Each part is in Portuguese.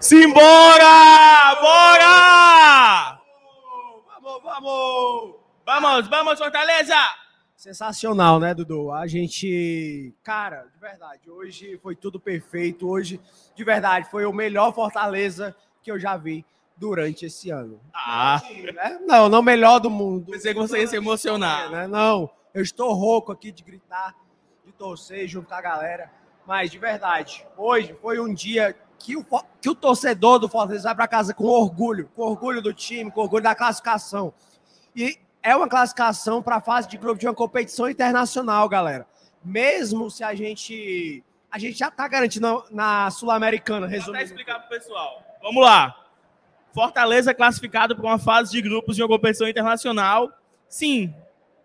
Simbora! Bora! Vamos, vamos! Vamos, vamos, Fortaleza! Sensacional, né, Dudu? A gente, cara, de verdade, hoje foi tudo perfeito. Hoje, de verdade, foi o melhor Fortaleza que eu já vi durante esse ano. Ah, Né? Não, não o melhor do mundo. pensei que você ia se emocionar. né? Não, eu estou rouco aqui de gritar, de torcer junto com a galera. Mas, de verdade, hoje foi um dia que o, que o torcedor do Fortaleza vai para casa com orgulho, com orgulho do time, com orgulho da classificação. E é uma classificação para a fase de grupo de uma competição internacional, galera. Mesmo se a gente. A gente já está garantido na, na Sul-Americana, Vou até resumindo. explicar pro pessoal. Vamos lá. Fortaleza é classificado para uma fase de grupos de uma competição internacional. Sim.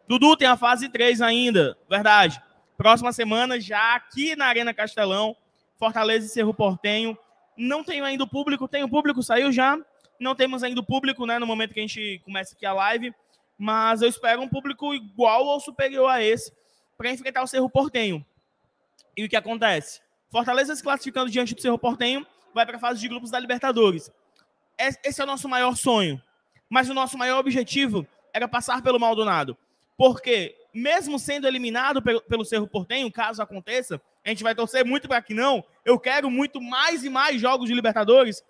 Dudu tem a fase 3 ainda, verdade. Próxima semana, já aqui na Arena Castelão, Fortaleza e Cerro Portenho. Não tenho ainda o público, tem o público, saiu já. Não temos ainda o público, né, no momento que a gente começa aqui a live. Mas eu espero um público igual ou superior a esse para enfrentar o Cerro Portenho. E o que acontece? Fortaleza se classificando diante do Cerro Portenho, vai para a fase de grupos da Libertadores. Es- Esse é o nosso maior sonho. Mas o nosso maior objetivo era passar pelo Maldonado. Porque, mesmo sendo eliminado pelo Cerro Portenho, caso aconteça, a gente vai torcer muito para que não. Eu quero muito mais e mais jogos de Libertadores.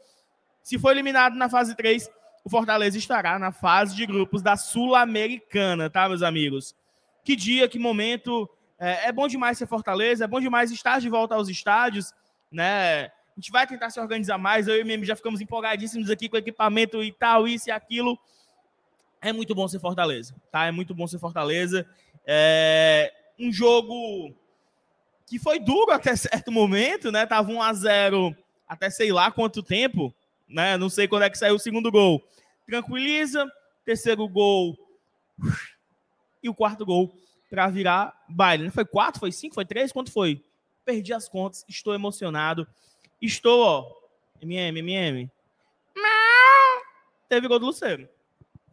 Se for eliminado na fase 3, o Fortaleza estará na fase de grupos da Sul-Americana, tá, meus amigos? Que dia, que momento. É, é bom demais ser Fortaleza, é bom demais estar de volta aos estádios, né? A gente vai tentar se organizar mais. Eu e o Meme já ficamos empolgadíssimos aqui com equipamento e tal, isso e aquilo. É muito bom ser Fortaleza, tá? É muito bom ser Fortaleza. É um jogo que foi duro até certo momento, né? Tava 1 a 0 até sei lá quanto tempo, né? Não sei quando é que saiu o segundo gol. Tranquiliza, terceiro gol e o quarto gol para virar baile. Foi quatro, foi cinco, foi três? Quanto foi? Perdi as contas, estou emocionado. Estou, ó. MM, MM. Teve gol do Luceiro.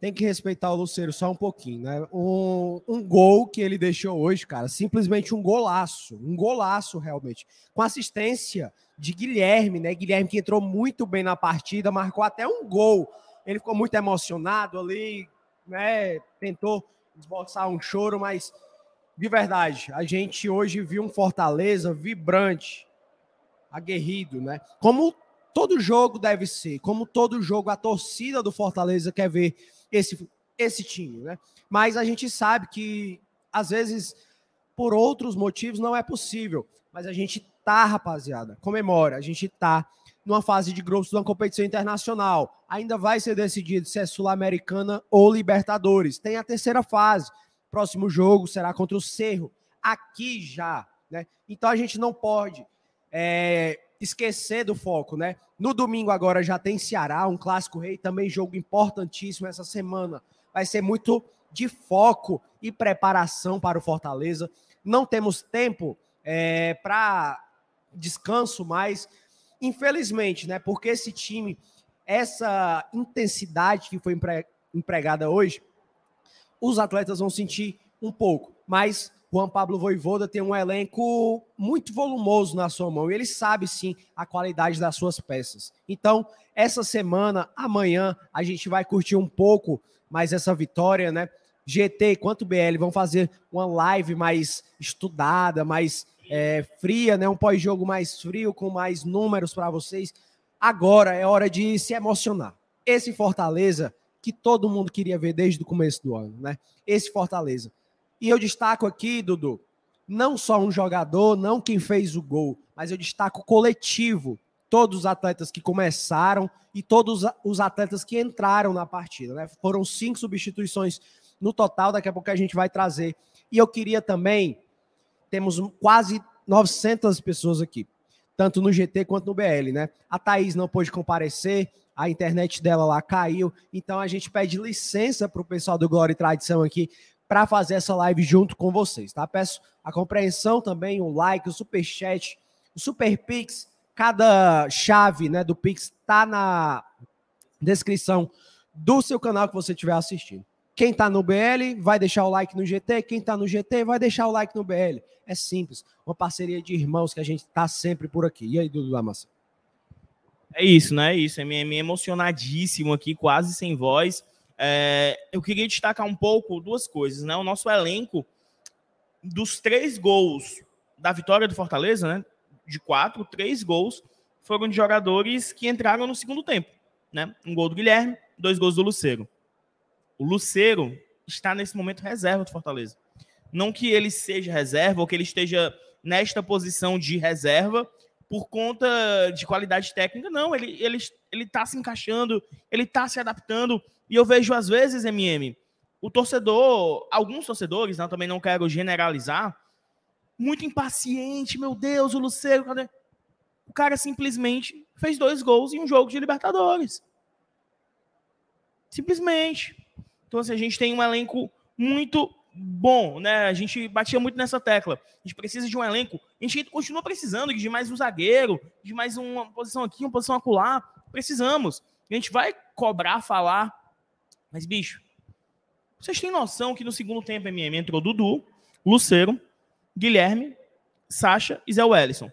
Tem que respeitar o Luceiro só um pouquinho, né? Um, um gol que ele deixou hoje, cara, simplesmente um golaço, um golaço realmente. Com assistência de Guilherme, né? Guilherme que entrou muito bem na partida, marcou até um gol. Ele ficou muito emocionado ali, né? Tentou esboçar um choro, mas de verdade, a gente hoje viu um Fortaleza vibrante, aguerrido, né? Como todo jogo deve ser, como todo jogo a torcida do Fortaleza quer ver esse, esse time, né? Mas a gente sabe que às vezes por outros motivos não é possível, mas a gente tá, rapaziada, comemora, a gente tá numa fase de grupos de uma competição internacional. Ainda vai ser decidido se é Sul-Americana ou Libertadores. Tem a terceira fase. Próximo jogo será contra o Cerro, aqui já, né? Então a gente não pode é, esquecer do foco, né? No domingo agora já tem Ceará, um clássico rei, também jogo importantíssimo essa semana. Vai ser muito de foco e preparação para o Fortaleza. Não temos tempo é, para descanso mais, infelizmente, né? Porque esse time, essa intensidade que foi empre- empregada hoje, os atletas vão sentir um pouco, mas Juan Pablo Voivoda tem um elenco muito volumoso na sua mão e ele sabe sim a qualidade das suas peças. Então, essa semana, amanhã, a gente vai curtir um pouco mais essa vitória, né? GT quanto BL vão fazer uma live mais estudada, mais é, fria, né? Um pós-jogo mais frio, com mais números para vocês. Agora é hora de se emocionar. Esse Fortaleza que todo mundo queria ver desde o começo do ano, né? Esse Fortaleza. E eu destaco aqui, Dudu, não só um jogador, não quem fez o gol, mas eu destaco o coletivo, todos os atletas que começaram e todos os atletas que entraram na partida, né? Foram cinco substituições no total, daqui a pouco a gente vai trazer. E eu queria também, temos quase 900 pessoas aqui, tanto no GT quanto no BL, né? A Thaís não pôde comparecer, a internet dela lá caiu, então a gente pede licença para o pessoal do Glória e Tradição aqui para fazer essa live junto com vocês, tá? Peço a compreensão também, o like, o super chat, o super pix, cada chave, né, do pix tá na descrição do seu canal que você estiver assistindo. Quem tá no BL vai deixar o like no GT, quem tá no GT vai deixar o like no BL. É simples, uma parceria de irmãos que a gente tá sempre por aqui. E aí, Dudu Massa? É isso, né? É isso. É me, me emocionadíssimo aqui, quase sem voz. É, eu queria destacar um pouco duas coisas, né? O nosso elenco, dos três gols da vitória do Fortaleza, né? De quatro, três gols foram de jogadores que entraram no segundo tempo, né? Um gol do Guilherme, dois gols do Luceiro. O Luceiro está nesse momento reserva do Fortaleza. Não que ele seja reserva ou que ele esteja nesta posição de reserva por conta de qualidade técnica, não. Ele ele ele está se encaixando, ele está se adaptando. E eu vejo às vezes, MM, o torcedor, alguns torcedores, não, também não quero generalizar, muito impaciente. Meu Deus, o Luceiro, cadê? O cara simplesmente fez dois gols em um jogo de Libertadores. Simplesmente. Então, assim, a gente tem um elenco muito bom, né? A gente batia muito nessa tecla. A gente precisa de um elenco. A gente continua precisando de mais um zagueiro, de mais uma posição aqui, uma posição acolá. Precisamos. A gente vai cobrar, falar. Mas, bicho, vocês têm noção que no segundo tempo MM entrou Dudu, Luceiro, Guilherme, Sacha e Zé Wellison.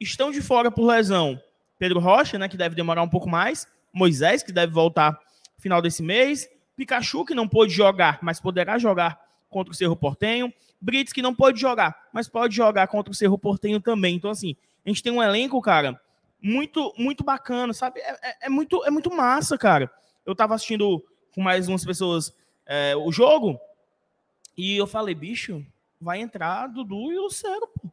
Estão de fora por lesão Pedro Rocha, né, que deve demorar um pouco mais, Moisés, que deve voltar final desse mês, Pikachu, que não pôde jogar, mas poderá jogar contra o Cerro Portenho, Brits, que não pode jogar, mas pode jogar contra o Cerro Portenho também. Então, assim, a gente tem um elenco, cara, muito muito bacana, sabe? É, é, é muito, é muito massa, cara. Eu tava assistindo com mais umas pessoas é, o jogo e eu falei, bicho, vai entrar Dudu e Lucero, pô.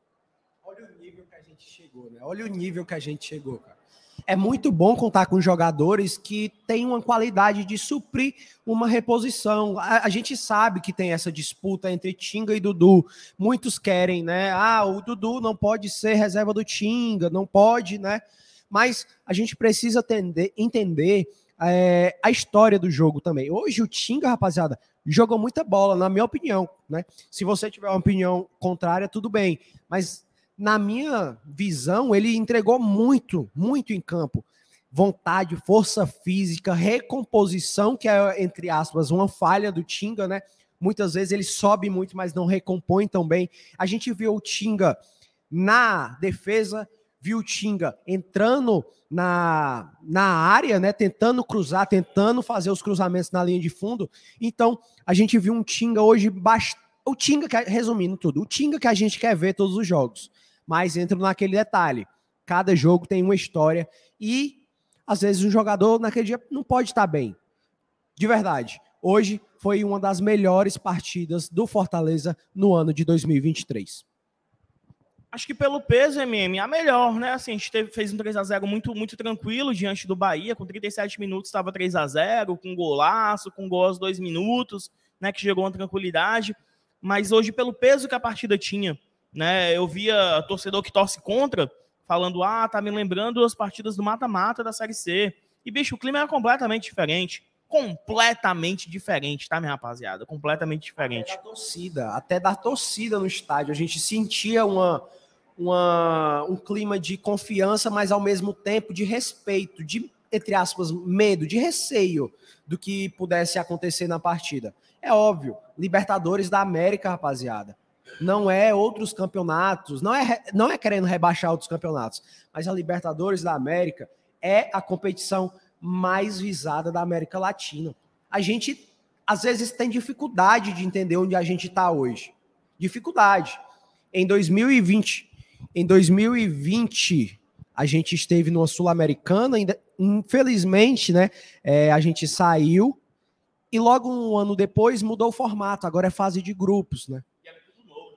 Olha o nível que a gente chegou, né? Olha o nível que a gente chegou, cara é muito bom contar com jogadores que têm uma qualidade de suprir uma reposição. A, a, gente sabe que tem essa disputa entre Tinga e Dudu. Muitos querem, né? Ah, o Dudu não pode ser reserva do Tinga, não pode, né? Mas a gente precisa atender, entender é, a história do jogo também. Hoje o Tinga, rapaziada, jogou muita bola, na minha opinião, né? Se você tiver uma opinião contrária, tudo bem. Mas na minha visão, ele entregou muito, muito em campo. Vontade, força física, recomposição, que é, entre aspas, uma falha do Tinga, né? Muitas vezes ele sobe muito, mas não recompõe tão bem. A gente viu o Tinga na defesa, viu o Tinga entrando na, na área, né? Tentando cruzar, tentando fazer os cruzamentos na linha de fundo. Então, a gente viu um Tinga hoje bastante. O Tinga, resumindo tudo, o Tinga que a gente quer ver todos os jogos mas entro naquele detalhe. Cada jogo tem uma história e às vezes um jogador naquele dia não pode estar bem. De verdade. Hoje foi uma das melhores partidas do Fortaleza no ano de 2023. Acho que pelo peso, MM, a melhor, né? Assim, a gente teve, fez um 3 a 0 muito, muito tranquilo diante do Bahia, com 37 minutos estava 3 a 0 com golaço, com gol aos dois minutos, né? Que chegou uma tranquilidade. Mas hoje, pelo peso que a partida tinha, né? Eu via torcedor que torce contra falando: ah, tá me lembrando as partidas do mata-mata da Série C. E, bicho, o clima era completamente diferente. Completamente diferente, tá, minha rapaziada? Completamente diferente. Até da torcida, até da torcida no estádio. A gente sentia uma, uma, um clima de confiança, mas ao mesmo tempo de respeito, de, entre aspas, medo, de receio do que pudesse acontecer na partida. É óbvio, Libertadores da América, rapaziada não é outros campeonatos, não é, não é querendo rebaixar outros campeonatos, mas a Libertadores da América é a competição mais visada da América Latina. A gente às vezes tem dificuldade de entender onde a gente está hoje. Dificuldade. Em 2020, em 2020 a gente esteve numa sul-americana, infelizmente, né? É, a gente saiu e logo um ano depois mudou o formato. Agora é fase de grupos, né?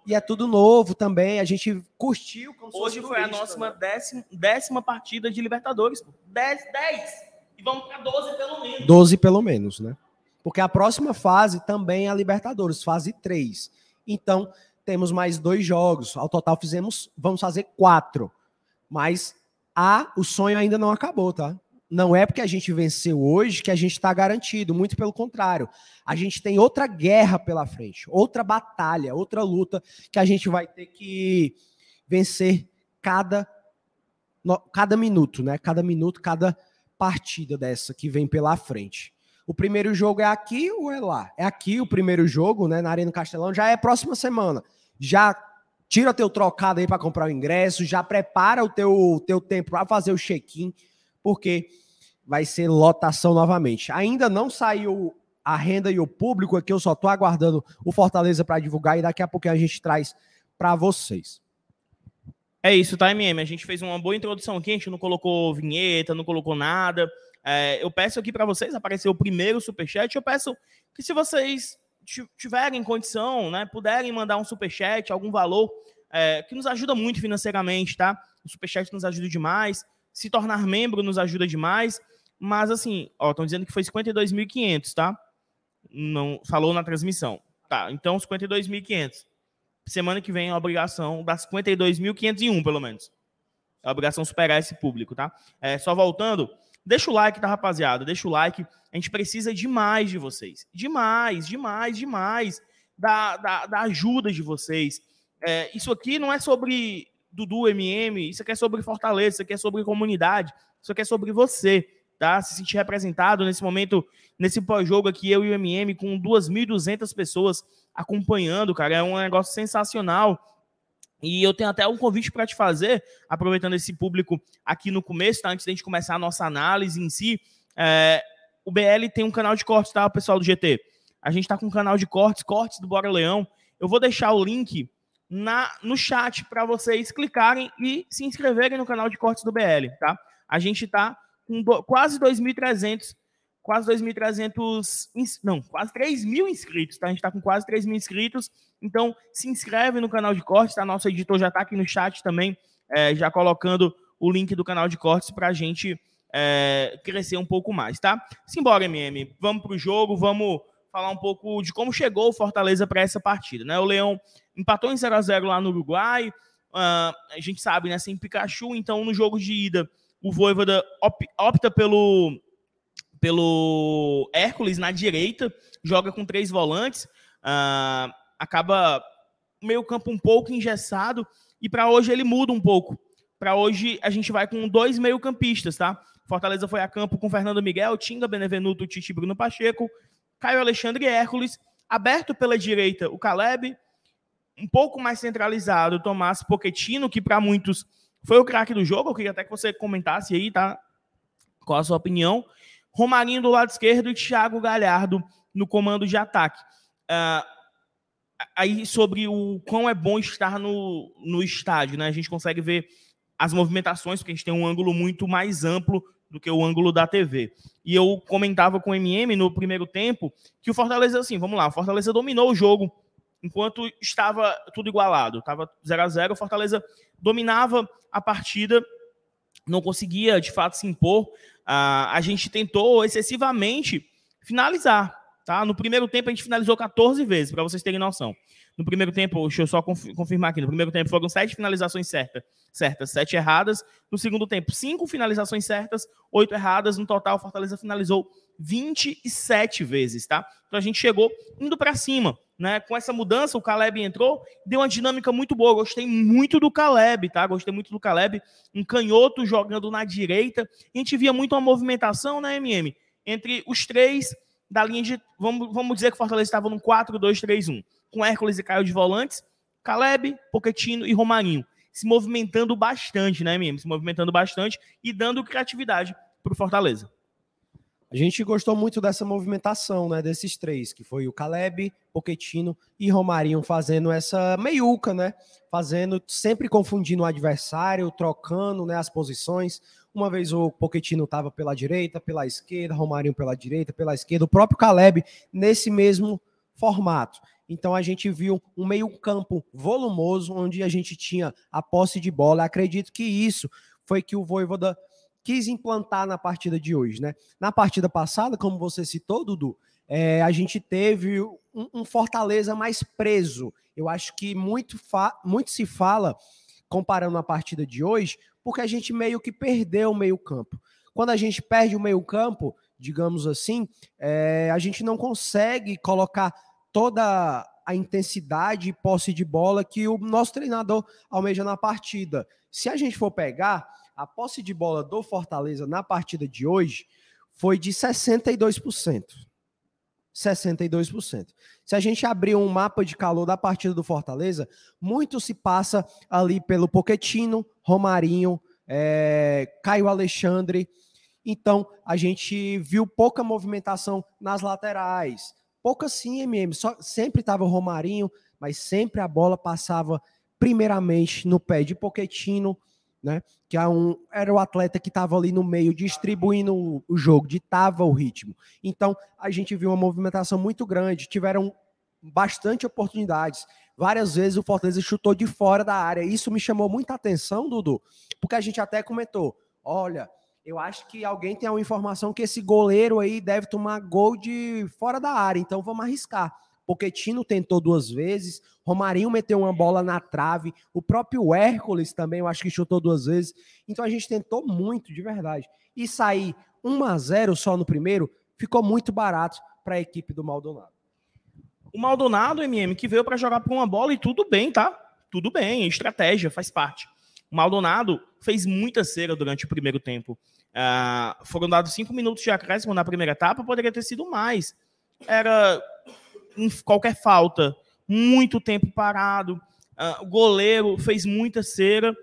e é tudo novo também. A gente curtiu. Hoje foi a nossa né? décima, décima partida de Libertadores. 10, 10. E vamos para 12 pelo menos. 12 pelo menos, né? Porque a próxima fase também é a Libertadores, fase 3. Então, temos mais dois jogos. Ao total, fizemos, vamos fazer quatro. Mas a, o sonho ainda não acabou, tá? não é porque a gente venceu hoje que a gente está garantido, muito pelo contrário. A gente tem outra guerra pela frente, outra batalha, outra luta que a gente vai ter que vencer cada, cada minuto, né? Cada minuto, cada partida dessa que vem pela frente. O primeiro jogo é aqui ou é lá? É aqui o primeiro jogo, né? Na Arena Castelão, já é próxima semana. Já tira teu trocado aí para comprar o ingresso, já prepara o teu, teu tempo para fazer o check-in porque vai ser lotação novamente. Ainda não saiu a renda e o público aqui, eu só estou aguardando o Fortaleza para divulgar e daqui a pouco a gente traz para vocês. É isso, tá, MM? A gente fez uma boa introdução aqui, a gente não colocou vinheta, não colocou nada. É, eu peço aqui para vocês, apareceu o primeiro superchat, eu peço que se vocês tiverem condição, né, puderem mandar um superchat, algum valor, é, que nos ajuda muito financeiramente, tá? O superchat nos ajuda demais, se tornar membro nos ajuda demais, mas assim, ó, estão dizendo que foi 52.500, tá? Não falou na transmissão. Tá, então 52.500. Semana que vem a obrigação das 52.501, pelo menos. É a obrigação superar esse público, tá? É, só voltando, deixa o like, tá, rapaziada? Deixa o like. A gente precisa demais de vocês. Demais, demais, demais da, da, da ajuda de vocês. É, isso aqui não é sobre Dudu MM, isso aqui é sobre Fortaleza, isso aqui é sobre comunidade, isso aqui é sobre você, tá? Se sentir representado nesse momento, nesse pós-jogo aqui, eu e o MM, com 2.200 pessoas acompanhando, cara, é um negócio sensacional. E eu tenho até um convite para te fazer, aproveitando esse público aqui no começo, tá? Antes da gente começar a nossa análise em si. É, o BL tem um canal de cortes, tá, pessoal do GT? A gente tá com um canal de cortes, cortes do Bora Leão. Eu vou deixar o link na, no chat para vocês clicarem e se inscreverem no canal de cortes do BL, tá? A gente tá com quase 2.300, quase 2.300, não, quase 3 mil inscritos, tá? A gente tá com quase 3 mil inscritos, então se inscreve no canal de cortes, tá? Nosso editor já tá aqui no chat também, é, já colocando o link do canal de cortes para a gente é, crescer um pouco mais, tá? Simbora, MM, vamos pro jogo, vamos falar um pouco de como chegou o Fortaleza para essa partida, né? O Leão empatou em 0 a 0 lá no Uruguai, uh, a gente sabe, né, sem Pikachu, então no jogo de ida o Voivoda op, opta pelo pelo Hércules na direita, joga com três volantes, uh, acaba meio campo um pouco engessado e para hoje ele muda um pouco. Para hoje a gente vai com dois meio campistas, tá? Fortaleza foi a campo com Fernando Miguel, Tinga, Benevenuto, Tite Bruno Pacheco, Caio Alexandre e Hércules, aberto pela direita o Caleb, um pouco mais centralizado o Tomás Pochettino, que para muitos foi o craque do jogo. Eu queria até que você comentasse aí, tá? Qual a sua opinião? Romarinho do lado esquerdo e Thiago Galhardo no comando de ataque. Uh, aí sobre o quão é bom estar no, no estádio, né? A gente consegue ver as movimentações, porque a gente tem um ângulo muito mais amplo do que o ângulo da TV. E eu comentava com o MM no primeiro tempo que o Fortaleza, assim, vamos lá, o Fortaleza dominou o jogo enquanto estava tudo igualado, estava 0 a 0 o Fortaleza dominava a partida, não conseguia de fato se impor. A gente tentou excessivamente finalizar. Tá? No primeiro tempo, a gente finalizou 14 vezes, para vocês terem noção. No primeiro tempo, deixa eu só confirmar aqui, no primeiro tempo foram sete finalizações certas, certas, sete erradas. No segundo tempo, cinco finalizações certas, oito erradas. No total, o Fortaleza finalizou 27 vezes, tá? Então a gente chegou indo para cima, né? Com essa mudança, o Caleb entrou, deu uma dinâmica muito boa. Gostei muito do Caleb, tá? Gostei muito do Caleb, um canhoto jogando na direita. A gente via muito uma movimentação, né, MM? Entre os três da linha de. Vamos, vamos dizer que o Fortaleza estava no 4-2-3-1, com Hércules e Caio de volantes, Caleb, Poquetino e Romarinho. Se movimentando bastante, né, MM? Se movimentando bastante e dando criatividade para o Fortaleza. A gente gostou muito dessa movimentação, né, desses três, que foi o Caleb, Poquetino e Romarinho fazendo essa meiuca, né, fazendo, sempre confundindo o adversário, trocando, né, as posições. Uma vez o Poquetino estava pela direita, pela esquerda, Romarinho pela direita, pela esquerda, o próprio Caleb nesse mesmo formato. Então a gente viu um meio-campo volumoso, onde a gente tinha a posse de bola. Acredito que isso foi que o Voivoda quis implantar na partida de hoje, né? Na partida passada, como você citou, Dudu, é, a gente teve um, um, Fortaleza mais preso. Eu acho que muito, muito se fala, comparando a partida de hoje, porque a gente meio que perdeu o meio-campo. Quando a gente perde o meio-campo, digamos assim, é, a gente não consegue colocar toda a intensidade e posse de bola que o nosso treinador almeja na partida. Se a gente for pegar, a posse de bola do Fortaleza na partida de hoje foi de 62%. 62%. Se a gente abrir um mapa de calor da partida do Fortaleza, muito se passa ali pelo Poquetino, Romarinho, é, Caio Alexandre. Então, a gente viu pouca movimentação nas laterais. Pouca sim, MM. Só, sempre estava o Romarinho, mas sempre a bola passava primeiramente no pé de Poquetino, né? Que é um, era o atleta que estava ali no meio distribuindo o, o jogo, ditava o ritmo. Então, a gente viu uma movimentação muito grande, tiveram bastante oportunidades. Várias vezes o Fortaleza chutou de fora da área. Isso me chamou muita atenção, Dudu, porque a gente até comentou: olha, eu acho que alguém tem uma informação que esse goleiro aí deve tomar gol de fora da área, então vamos arriscar. Poquetino tentou duas vezes, Romarinho meteu uma bola na trave, o próprio Hércules também, eu acho que chutou duas vezes. Então a gente tentou muito, de verdade. E sair 1 a 0 só no primeiro ficou muito barato para a equipe do Maldonado. O Maldonado, MM, que veio para jogar por uma bola e tudo bem, tá? Tudo bem, estratégia, faz parte. O Maldonado fez muita cera durante o primeiro tempo. Uh, foram dados cinco minutos de acréscimo na primeira etapa, poderia ter sido mais. Era em qualquer falta, muito tempo parado. Uh, o goleiro fez muita cera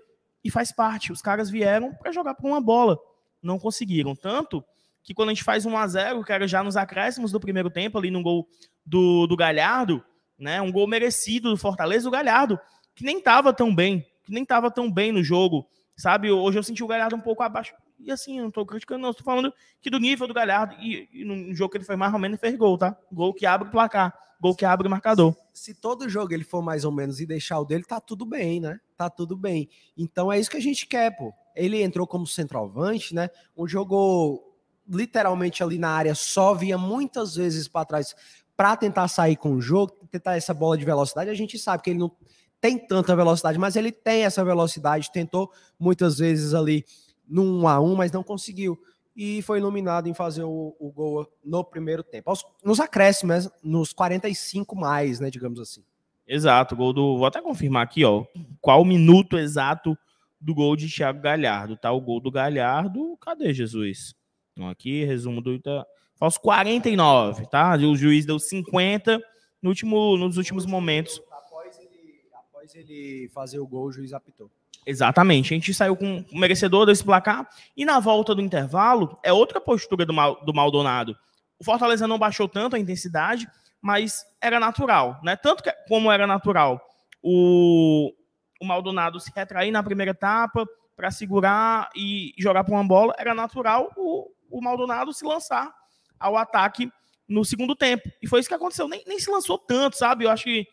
e faz parte. Os caras vieram para jogar por uma bola. Não conseguiram. Tanto que quando a gente faz 1 a 0 que era já nos acréscimos do primeiro tempo, ali no gol do, do Galhardo, né? Um gol merecido do Fortaleza, o Galhardo, que nem estava tão bem, que nem estava tão bem no jogo. Sabe, hoje eu senti o Galhardo um pouco abaixo. E assim, eu não tô criticando, não. Estou falando que do nível do Galhardo. E, e, no jogo que ele foi mais ou menos, fez gol, tá? Gol que abre o placar. Gol que abre o marcador. Se, se todo jogo ele for mais ou menos e deixar o dele, tá tudo bem, né? Tá tudo bem. Então é isso que a gente quer, pô. Ele entrou como centroavante, né? Um jogo literalmente ali na área só, via muitas vezes para trás para tentar sair com o jogo, tentar essa bola de velocidade. A gente sabe que ele não tem tanta velocidade, mas ele tem essa velocidade. Tentou muitas vezes ali no 1 a 1 mas não conseguiu. E foi iluminado em fazer o, o gol no primeiro tempo. Aos, nos acréscimos, nos 45 mais, né, digamos assim. Exato, gol do. Vou até confirmar aqui, ó. Qual o minuto exato do gol de Thiago Galhardo? Tá o gol do Galhardo. Cadê Jesus? Então, aqui, resumo do. Tá, aos 49, tá? O juiz deu 50 no último, nos últimos momentos. Após ele, após ele fazer o gol, o juiz apitou. Exatamente. A gente saiu com o merecedor desse placar. E na volta do intervalo, é outra postura do, Mal, do Maldonado. O Fortaleza não baixou tanto a intensidade, mas era natural, né? Tanto que, como era natural o, o Maldonado se retrair na primeira etapa para segurar e jogar para uma bola, era natural o, o Maldonado se lançar ao ataque no segundo tempo. E foi isso que aconteceu. Nem, nem se lançou tanto, sabe? Eu acho que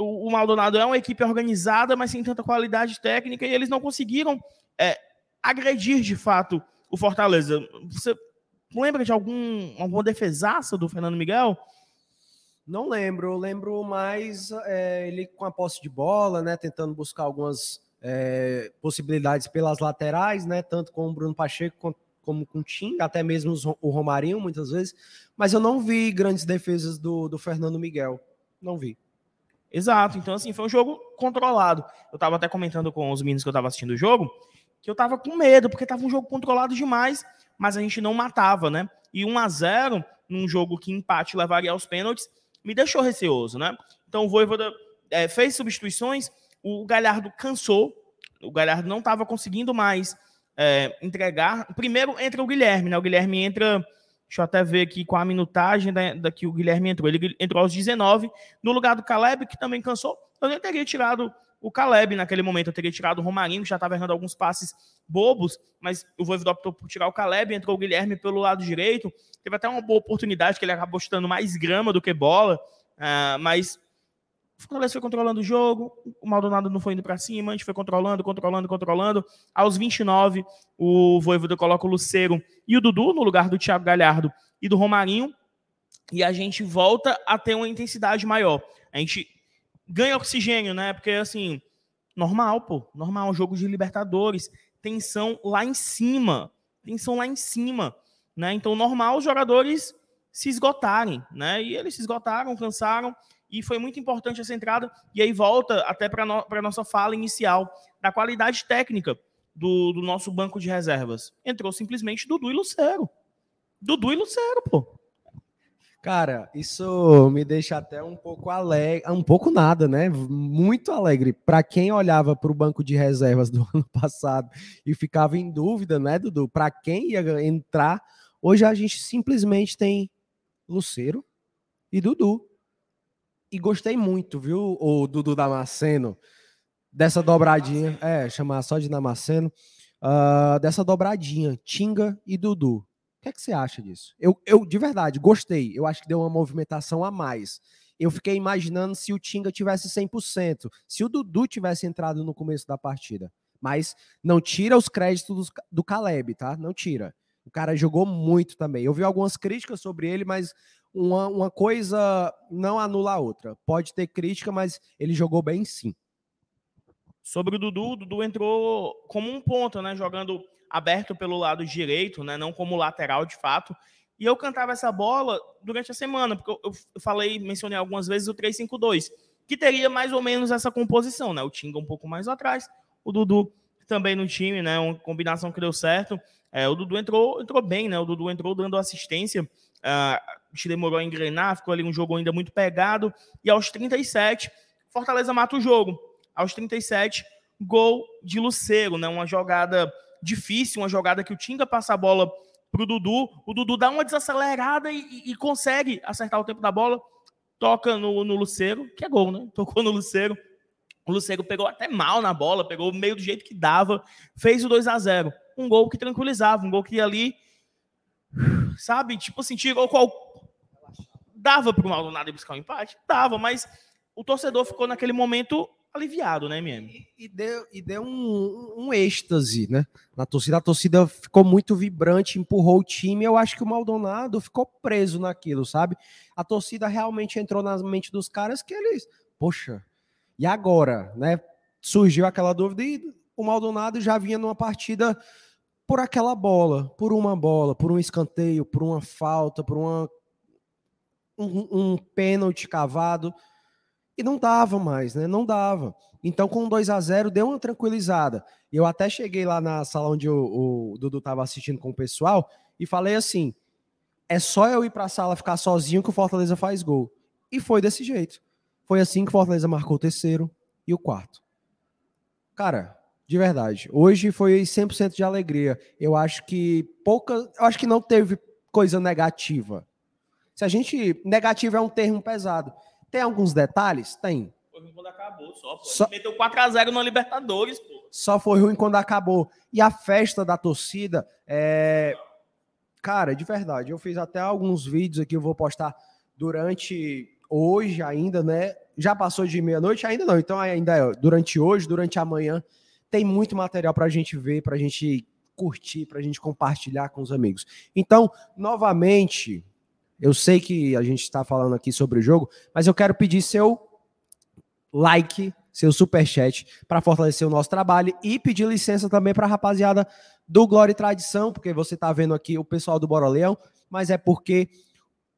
o, Maldonado é uma equipe organizada, mas sem tanta qualidade técnica, e eles não conseguiram é, agredir de fato o Fortaleza. Você lembra de algum, alguma defesaça do Fernando Miguel? Não lembro, eu lembro mais é, ele com a posse de bola, né? Tentando buscar algumas é, possibilidades pelas laterais, né? Tanto com o Bruno Pacheco quanto como com o Tim, até mesmo o Romarinho, muitas vezes, mas eu não vi grandes defesas do, do Fernando Miguel. Não vi. Exato, então assim, foi um jogo controlado. Eu estava até comentando com os meninos que eu estava assistindo o jogo, que eu estava com medo, porque estava um jogo controlado demais, mas a gente não matava, né? E 1 a 0 num jogo que empate levaria aos pênaltis, me deixou receoso, né? Então o Voivoda é, fez substituições, o Galhardo cansou, o Galhardo não estava conseguindo mais é, entregar. Primeiro entra o Guilherme, né? O Guilherme entra. Deixa eu até ver aqui com a minutagem da, da que o Guilherme entrou. Ele entrou aos 19, no lugar do Caleb, que também cansou. Eu nem teria tirado o Caleb naquele momento. Eu teria tirado o Romarinho, que já estava errando alguns passes bobos, mas o Voivoda optou por tirar o Caleb, entrou o Guilherme pelo lado direito. Teve até uma boa oportunidade, que ele acabou chutando mais grama do que bola, uh, mas o Fortaleza foi controlando o jogo, o Maldonado não foi indo para cima, a gente foi controlando, controlando, controlando. Aos 29, o Voivoda coloca o Luceiro e o Dudu no lugar do Thiago Galhardo e do Romarinho, e a gente volta a ter uma intensidade maior. A gente ganha oxigênio, né? Porque, assim, normal, pô, normal, jogo de Libertadores, tensão lá em cima, tensão lá em cima, né? Então, normal os jogadores se esgotarem, né? E eles se esgotaram, cansaram, e foi muito importante essa entrada. E aí volta até para no, a nossa fala inicial da qualidade técnica do, do, nosso banco de reservas. Entrou simplesmente Dudu e Lucero. Dudu e Lucero, pô. Cara, isso me deixa até um pouco alegre, um pouco nada, né? Muito alegre. Para quem olhava para o banco de reservas do ano passado e ficava em dúvida, né, Dudu? Para quem ia entrar, hoje a gente simplesmente tem Luceiro e Dudu. E gostei muito, viu, o Dudu Damasceno, dessa dobradinha. É, chamar só de Damasceno. Uh, dessa dobradinha, Tinga e Dudu. O que, é que você acha disso? Eu, eu, de verdade, gostei. Eu acho que deu uma movimentação a mais. Eu fiquei imaginando se o Tinga tivesse 100%, se o Dudu tivesse entrado no começo da partida. Mas não tira os créditos do, do Caleb, tá? Não tira. O cara jogou muito também. Eu vi algumas críticas sobre ele, mas uma, uma coisa não anula a outra. Pode ter crítica, mas ele jogou bem sim. Sobre o Dudu, o Dudu entrou como um ponto, né? Jogando aberto pelo lado direito, né, não como lateral de fato. E eu cantava essa bola durante a semana, porque eu, eu falei, mencionei algumas vezes o 3-5-2, que teria mais ou menos essa composição, né? O Tinga um pouco mais atrás, o Dudu também no time, né? Uma combinação que deu certo. É, o Dudu entrou, entrou bem, né? O Dudu entrou dando assistência. Uh, a gente demorou a engrenar, ficou ali um jogo ainda muito pegado. E aos 37, Fortaleza mata o jogo. Aos 37, gol de Luceiro, né? Uma jogada difícil, uma jogada que o Tinga passa a bola pro Dudu, o Dudu dá uma desacelerada e, e, consegue acertar o tempo da bola, toca no, no Luceiro, que é gol, né? Tocou no Luceiro. O Luceiro pegou até mal na bola, pegou meio do jeito que dava, fez o 2 a 0 Um gol que tranquilizava, um gol que ali, sabe, tipo assim, tirou qual. Dava pro Maldonado buscar um empate? Dava, mas o torcedor ficou naquele momento aliviado, né, MM? E, e deu, e deu um, um, êxtase, né? Na torcida, a torcida ficou muito vibrante, empurrou o time. Eu acho que o Maldonado ficou preso naquilo, sabe? A torcida realmente entrou na mente dos caras que eles, poxa, e agora, né? Surgiu aquela dúvida e o Maldonado já vinha numa partida por aquela bola, por uma bola, por um escanteio, por uma falta, por uma, um, um pênalti cavado e não dava mais, né? Não dava. Então, com 2 a 0 deu uma tranquilizada. Eu até cheguei lá na sala onde o, o Dudu estava assistindo com o pessoal e falei assim: é só eu ir para a sala ficar sozinho que o Fortaleza faz gol. E foi desse jeito. Foi assim que o Fortaleza marcou o terceiro e o quarto. Cara, de verdade, hoje foi 100% de alegria. Eu acho que pouca, eu acho que não teve coisa negativa. Se a gente negativo é um termo pesado. Tem alguns detalhes? Tem. Foi ruim quando acabou, só. Pô. só... Meteu 4x0 no Libertadores, pô. Só foi ruim quando acabou. E a festa da torcida, é... cara, de verdade, eu fiz até alguns vídeos aqui, eu vou postar durante hoje ainda, né? Já passou de meia-noite? Ainda não. Então, ainda é durante hoje, durante amanhã. Tem muito material para a gente ver, para a gente curtir, para a gente compartilhar com os amigos. Então, novamente, eu sei que a gente está falando aqui sobre o jogo, mas eu quero pedir seu like, seu super chat para fortalecer o nosso trabalho e pedir licença também para a rapaziada do Glória e Tradição, porque você está vendo aqui o pessoal do Bora Leão, mas é porque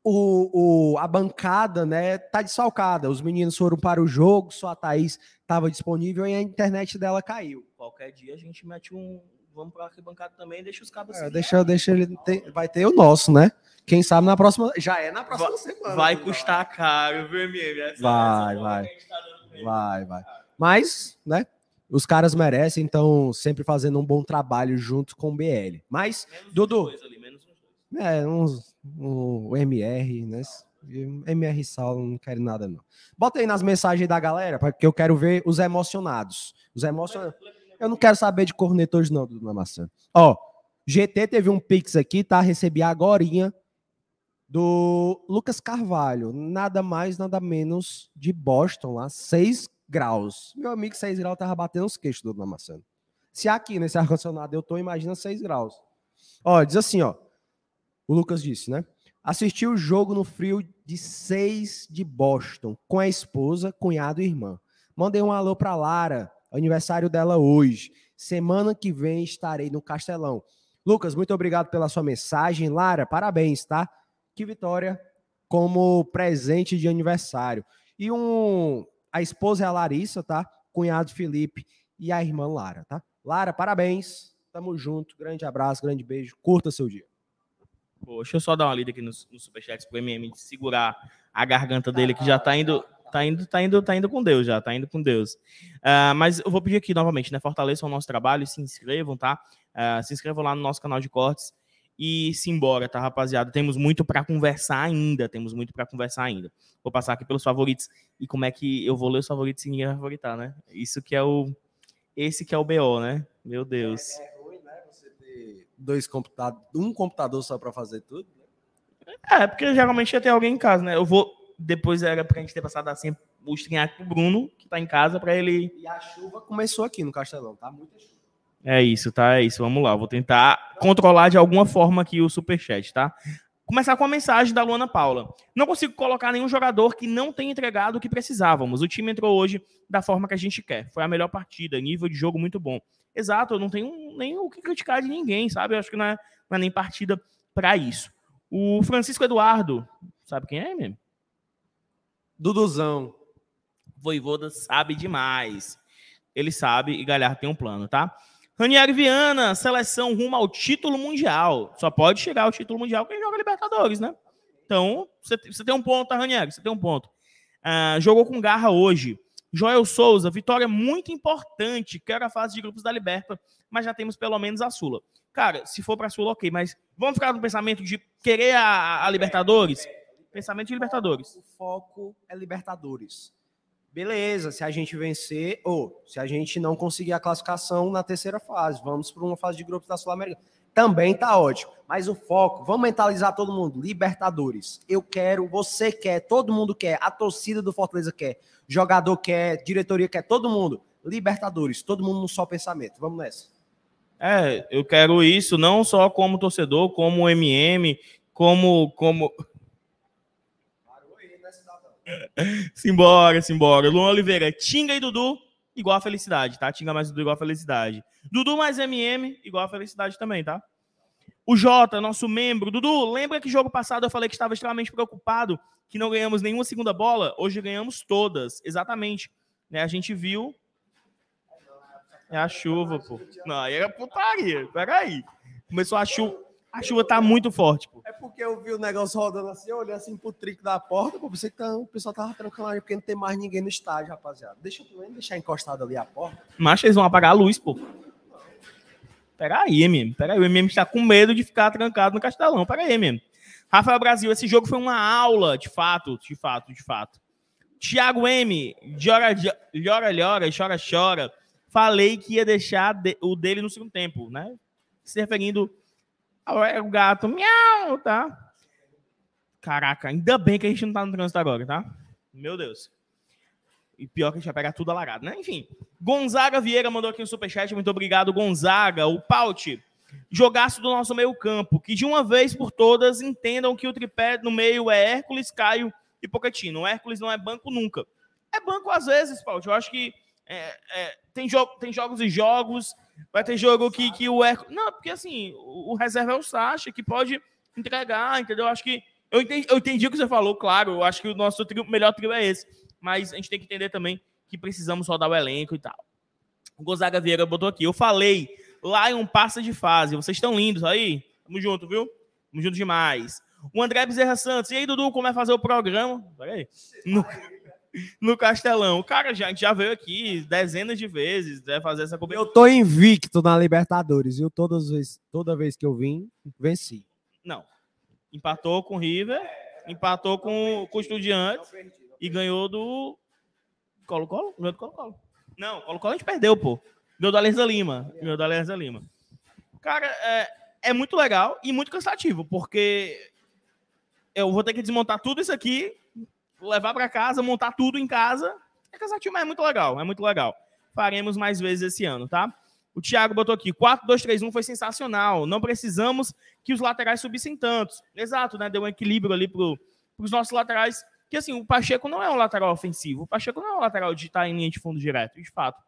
o, o, a bancada né, tá desfalcada. Os meninos foram para o jogo, só a Thaís estava disponível e a internet dela caiu. Qualquer dia a gente mete um. Vamos para a bancada também e deixa os cabos. É, deixa, deixa ele. Ter, vai ter o nosso, né? Quem sabe na próxima. Já é na próxima vai, semana. Vai né? custar caro, viu, MM? Vai, vai. Tá vai, vai. Mas, né? Os caras merecem, então, sempre fazendo um bom trabalho junto com o BL. Mas, menos Dudu. Ali, menos é, uns, um, MR, né? MR Sal, não quero nada, não. Bota aí nas mensagens da galera, porque eu quero ver os emocionados. Os emocionados. Eu não quero saber de cornetores, não, na maçã. Ó, GT teve um Pix aqui, tá? Recebi agora do Lucas Carvalho, nada mais, nada menos de Boston lá, 6 graus. Meu amigo, 6 graus tava batendo os queixos do Namassano. Se aqui nesse ar-condicionado eu tô, imagina 6 graus. Ó, diz assim, ó. O Lucas disse, né? Assisti o jogo no frio de 6 de Boston, com a esposa, cunhado e irmã. Mandei um alô pra Lara, aniversário dela hoje. Semana que vem estarei no Castelão. Lucas, muito obrigado pela sua mensagem. Lara, parabéns, tá? que Vitória como presente de aniversário. E um a esposa é a Larissa, tá? Cunhado Felipe e a irmã Lara, tá? Lara, parabéns. Tamo junto. Grande abraço, grande beijo. Curta seu dia. Pô, deixa eu só dar uma lida aqui nos no superchats pro MM segurar a garganta dele, que já tá indo. Tá indo, tá indo, tá indo com Deus já, tá indo com Deus. Uh, mas eu vou pedir aqui novamente, né? Fortaleçam o nosso trabalho, se inscrevam, tá? Uh, se inscrevam lá no nosso canal de cortes e simbora, tá, rapaziada? Temos muito para conversar ainda, temos muito para conversar ainda. Vou passar aqui pelos favoritos e como é que eu vou ler os favoritos e ninguém vai favoritar, né? Isso que é o esse que é o BO, né? Meu Deus. É, é ruim, né? Você ter dois computadores, um computador só para fazer tudo. Né? É, porque geralmente ia ter alguém em casa, né? Eu vou depois era pra gente ter passado assim o strinhac pro Bruno, que tá em casa, para ele. E a chuva começou aqui no Castelão, tá? Muita chuva. É isso, tá? É isso. Vamos lá. Vou tentar controlar de alguma forma aqui o superchat, tá? Começar com a mensagem da Luana Paula. Não consigo colocar nenhum jogador que não tenha entregado o que precisávamos. O time entrou hoje da forma que a gente quer. Foi a melhor partida, nível de jogo muito bom. Exato, eu não tenho nem o que criticar de ninguém, sabe? Eu acho que não é, não é nem partida para isso. O Francisco Eduardo, sabe quem é mesmo? Duduzão. Voivoda sabe demais. Ele sabe e Galhardo tem um plano, tá? Ranieri Viana, seleção rumo ao título mundial. Só pode chegar ao título mundial quem joga Libertadores, né? Então, você tem um ponto, tá, Ranieri? Você tem um ponto. Uh, jogou com garra hoje. Joel Souza, vitória muito importante. Quero a fase de grupos da Liberta, mas já temos pelo menos a Sula. Cara, se for para a Sula, ok, mas vamos ficar no pensamento de querer a, a Libertadores? Pensamento de Libertadores. O foco é Libertadores beleza, se a gente vencer, ou se a gente não conseguir a classificação na terceira fase, vamos para uma fase de grupos da Sul-América. Também tá ótimo. Mas o foco, vamos mentalizar todo mundo. Libertadores. Eu quero, você quer, todo mundo quer, a torcida do Fortaleza quer, jogador quer, diretoria quer, todo mundo. Libertadores, todo mundo no só pensamento. Vamos nessa. É, eu quero isso não só como torcedor, como MM, como como simbora, simbora. Luan Oliveira, Tinga e Dudu, igual a felicidade, tá? Tinga mais Dudu igual a felicidade. Dudu mais MM, igual a felicidade também, tá? O Jota, nosso membro. Dudu, lembra que jogo passado eu falei que estava extremamente preocupado que não ganhamos nenhuma segunda bola? Hoje ganhamos todas, exatamente. Né? A gente viu. É a chuva, pô. Não, aí era putaria. Peraí. Começou a chuva. A chuva tá muito forte, pô. É porque eu vi o negócio rodando assim, eu olhei assim pro trico da porta, pô, pensei que tá, o pessoal tava trancando ali, porque não tem mais ninguém no estádio, rapaziada. Deixa eu deixar encostado ali a porta. Mas eles vão apagar a luz, pô. Pera aí, MM. Pera aí, o MM está com medo de ficar trancado no Castelão. Pera aí, MM. Rafael Brasil, esse jogo foi uma aula, de fato, de fato, de fato. Thiago M, llora, llora, llora, chora, chora. Falei que ia deixar o dele no segundo tempo, né? Se referindo o gato, miau, tá? Caraca, ainda bem que a gente não tá no trânsito agora, tá? Meu Deus. E pior que a gente vai pegar tudo alagado, né? Enfim. Gonzaga Vieira mandou aqui um superchat. Muito obrigado, Gonzaga. O Paute. Jogaço do nosso meio campo. Que de uma vez por todas entendam que o tripé no meio é Hércules, Caio e Pochettino. O Hércules não é banco nunca. É banco às vezes, Paute. Eu acho que é, é, tem, jo tem jogos e jogos. Vai ter jogo que, que o Hércules. Não, porque assim, o, o reserva é o Sacha, que pode entregar, entendeu? Eu acho que. Eu entendi, eu entendi o que você falou, claro. Eu acho que o nosso trio, melhor trio é esse. Mas a gente tem que entender também que precisamos rodar o elenco e tal. O Gonzaga Vieira botou aqui. Eu falei, Lion passa de fase. Vocês estão lindos aí? Tamo junto, viu? Tamo junto demais. O André Bezerra Santos. E aí, Dudu, como é fazer o programa? Peraí. No no Castelão. O cara já, já veio aqui dezenas de vezes né, fazer essa cobertura. Eu tô invicto na Libertadores, viu? Todas vezes, toda vez que eu vim, venci. Não. Empatou com o River, empatou com, com o Estudiantes e ganhou do Colo-Colo? Ganhou do Colo-Colo. Não, Colo-Colo a gente perdeu, pô. Ganhou do Alerza Lima. Ganhou do Alerza Lima. Cara, é, é muito legal e muito cansativo, porque eu vou ter que desmontar tudo isso aqui levar para casa, montar tudo em casa. É cansativo, mas é muito legal, é muito legal. Faremos mais vezes esse ano, tá? O Thiago botou aqui, 4-2-3-1 foi sensacional. Não precisamos que os laterais subissem tantos. Exato, né? Deu um equilíbrio ali para os nossos laterais. Que assim, o Pacheco não é um lateral ofensivo. O Pacheco não é um lateral de estar em linha de fundo direto, de fato.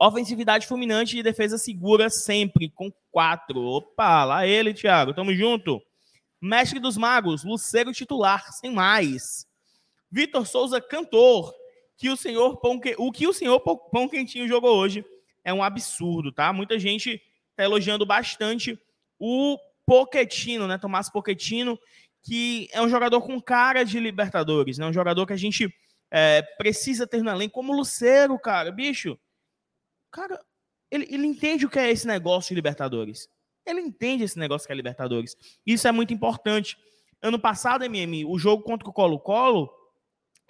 Ofensividade fulminante e defesa segura sempre, com quatro. Opa, lá ele, Thiago. Tamo junto. Mestre dos Magos, Luceiro titular, sem mais. Vitor Souza, cantor, que o senhor pão que... o que o senhor pão quentinho jogou hoje é um absurdo, tá? Muita gente tá elogiando bastante o Poquetino, né? Tomás Poquetino, que é um jogador com cara de Libertadores, né? Um jogador que a gente é, precisa ter no elenco, como o Luceiro, cara. Bicho, cara, ele, ele entende o que é esse negócio de Libertadores. Ele entende esse negócio que é Libertadores. Isso é muito importante. Ano passado, MM, o jogo contra o Colo-Colo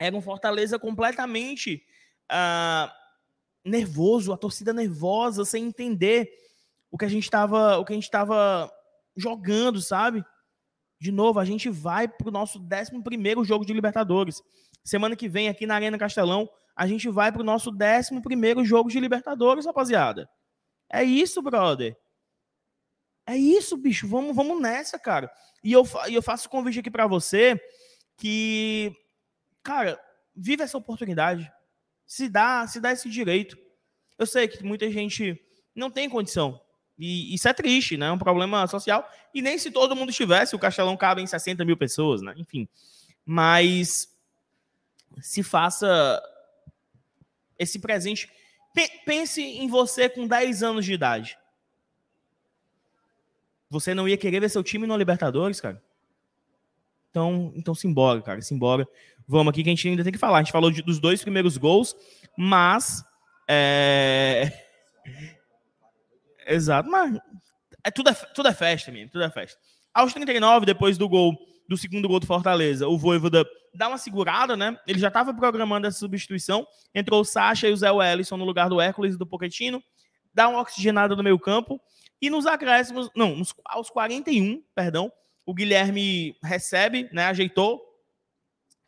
era um Fortaleza completamente uh, nervoso, a torcida nervosa, sem entender o que a gente estava, o que a gente estava jogando, sabe? De novo, a gente vai para o nosso 11 primeiro jogo de Libertadores. Semana que vem, aqui na Arena Castelão, a gente vai para o nosso 11 primeiro jogo de Libertadores, rapaziada. É isso, brother. É isso, bicho. Vamos, vamos nessa, cara. E eu, eu faço convite aqui para você que, cara, vive essa oportunidade. Se dá, se dá esse direito. Eu sei que muita gente não tem condição. E isso é triste, né? É um problema social. E nem se todo mundo estivesse, o Castelão cabe em 60 mil pessoas, né? Enfim. Mas se faça esse presente. Pense em você com 10 anos de idade. Você não ia querer ver seu time no Libertadores, cara? Então, então simbora, cara, simbora. Vamos aqui que a gente ainda tem que falar. A gente falou de, dos dois primeiros gols, mas. É... Exato, mas é, tudo, é, tudo é festa, mesmo, tudo é festa. Aos 39, depois do gol, do segundo gol do Fortaleza, o Voivoda dá uma segurada, né? Ele já estava programando essa substituição. Entrou o Sacha e o Zé Wellison no lugar do Hércules e do Pochettino. Dá uma oxigenada no meio campo. E nos acréscimos, não, nos, aos 41, perdão, o Guilherme recebe, né? Ajeitou,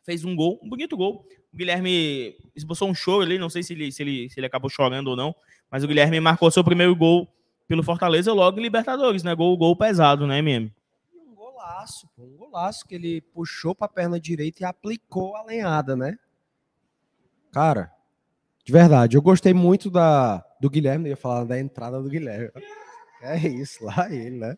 fez um gol, um bonito gol. O Guilherme esboçou um show ali, não sei se ele, se ele, se ele acabou chorando ou não, mas o Guilherme marcou seu primeiro gol pelo Fortaleza logo em Libertadores, né? Gol, gol pesado, né, MM? Um golaço, pô, um golaço que ele puxou para a perna direita e aplicou a lenhada, né? Cara, de verdade, eu gostei muito da do Guilherme, eu ia falar da entrada do Guilherme. É isso, lá ele, né?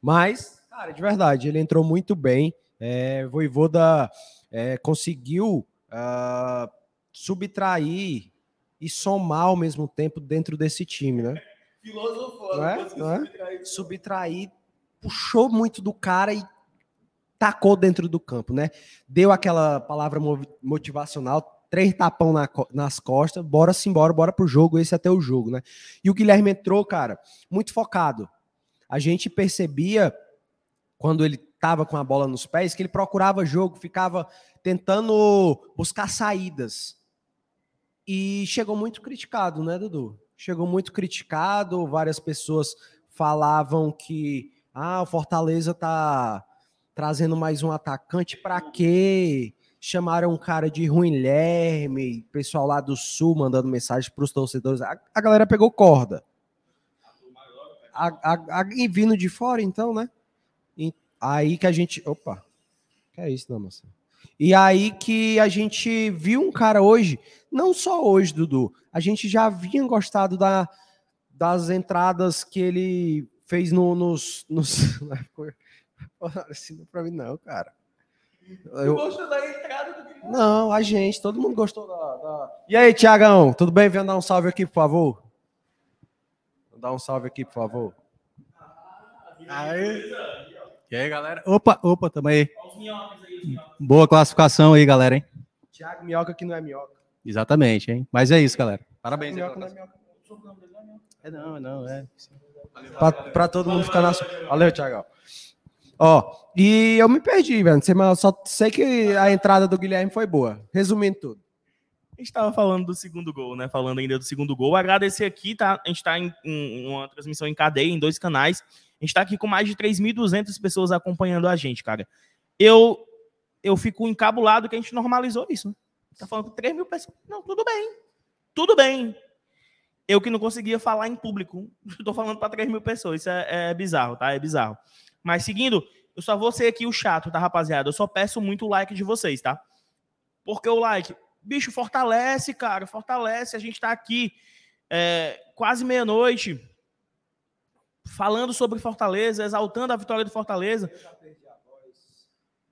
Mas, cara, de verdade, ele entrou muito bem. É, Voivoda é, conseguiu uh, subtrair e somar ao mesmo tempo dentro desse time, né? Filosofou, não é? Não é? Subtrair. subtrair, puxou muito do cara e tacou dentro do campo, né? Deu aquela palavra motivacional, três tapão na, nas costas, bora sim, bora, bora pro jogo, esse até o jogo, né? E o Guilherme entrou, cara, muito focado. A gente percebia quando ele tava com a bola nos pés que ele procurava jogo, ficava tentando buscar saídas. E chegou muito criticado, né, Dudu? Chegou muito criticado, várias pessoas falavam que ah, o Fortaleza tá trazendo mais um atacante para quê? chamaram um cara de Ruinlerme, pessoal lá do Sul mandando mensagem para os torcedores. A, a, galera pegou corda. A, a, a, e vindo de fora, então, né? Aí que a gente. Opa! Que é isso, não, moça? E aí que a gente viu um cara hoje, não só hoje, Dudu, a gente já vinha gostado da, das entradas que ele fez no, nos. nos... Não, para mim, não, cara. Eu... gostou da entrada do Não, a gente, todo mundo gostou da. da... E aí, Tiagão, tudo bem? Vem dar um salve aqui, por favor. Dá um salve aqui, por favor. Aí. E aí, galera? Opa, opa, tamo aí. Boa classificação aí, galera, hein? Tiago Minhoca que não é minhoca. Exatamente, hein? Mas é isso, galera. Parabéns. Minhoca não é minhoca. É não, não, é. Pra, pra todo mundo ficar na. Valeu, Tiagão. Ó, e eu me perdi, velho. Só sei que a entrada do Guilherme foi boa. Resumindo tudo. A gente estava falando do segundo gol, né? Falando ainda do segundo gol. Agradecer aqui, tá? A gente está em, uma transmissão em cadeia, em dois canais. A gente está aqui com mais de 3.200 pessoas acompanhando a gente, cara. Eu, eu fico encabulado que a gente normalizou isso. Né? Tá falando com 3 mil pessoas. Não, tudo bem. Tudo bem. Eu que não conseguia falar em público. Estou falando para 3 mil pessoas. Isso é, é bizarro, tá? É bizarro. Mas seguindo, eu só vou ser aqui o chato, tá, rapaziada? Eu só peço muito like de vocês, tá? Porque o like, bicho, fortalece, cara, fortalece. A gente tá aqui é, quase meia-noite falando sobre Fortaleza, exaltando a vitória do Fortaleza.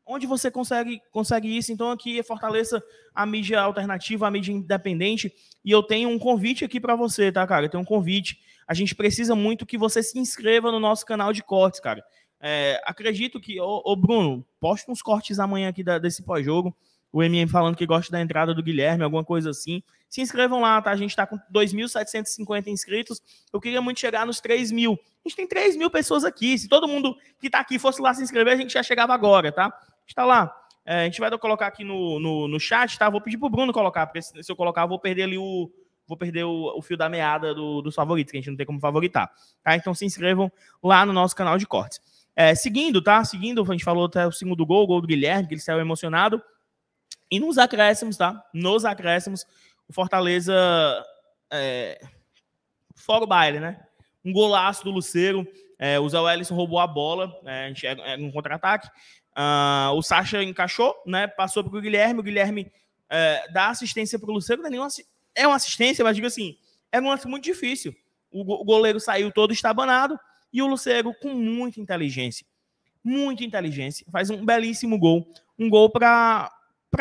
Onde você consegue, consegue isso? Então, aqui é Fortaleza, a mídia alternativa, a mídia independente. E eu tenho um convite aqui para você, tá, cara? Eu tenho um convite. A gente precisa muito que você se inscreva no nosso canal de cortes, cara. É, acredito que, ô, ô, Bruno, posta uns cortes amanhã aqui da, desse pós-jogo. O MM falando que gosta da entrada do Guilherme, alguma coisa assim. Se inscrevam lá, tá? A gente tá com 2.750 inscritos. Eu queria muito chegar nos 3 mil. A gente tem 3 mil pessoas aqui. Se todo mundo que tá aqui fosse lá se inscrever, a gente já chegava agora, tá? Está lá. É, a gente vai colocar aqui no, no, no chat, tá? Vou pedir pro Bruno colocar, porque se eu colocar, eu vou perder ali o, vou perder o, o fio da meada do, dos favoritos, que a gente não tem como favoritar. Tá? Então se inscrevam lá no nosso canal de cortes. É, seguindo, tá? Seguindo, a gente falou até o segundo gol, o gol do Guilherme, que ele saiu emocionado. E nos acréscimos, tá? Nos acréscimos, o Fortaleza. É, fora o baile, né? Um golaço do Luceiro. É, o Zé Wellison roubou a bola. É, a gente é, é um contra-ataque. Uh, o Sacha encaixou, né? Passou para o Guilherme. O Guilherme é, dá assistência para o Luceiro. Não é, nenhuma, é uma assistência, mas digo assim, é um lance muito difícil. O, o goleiro saiu todo estabanado e o Luceiro, com muita inteligência, muita inteligência, faz um belíssimo gol. Um gol para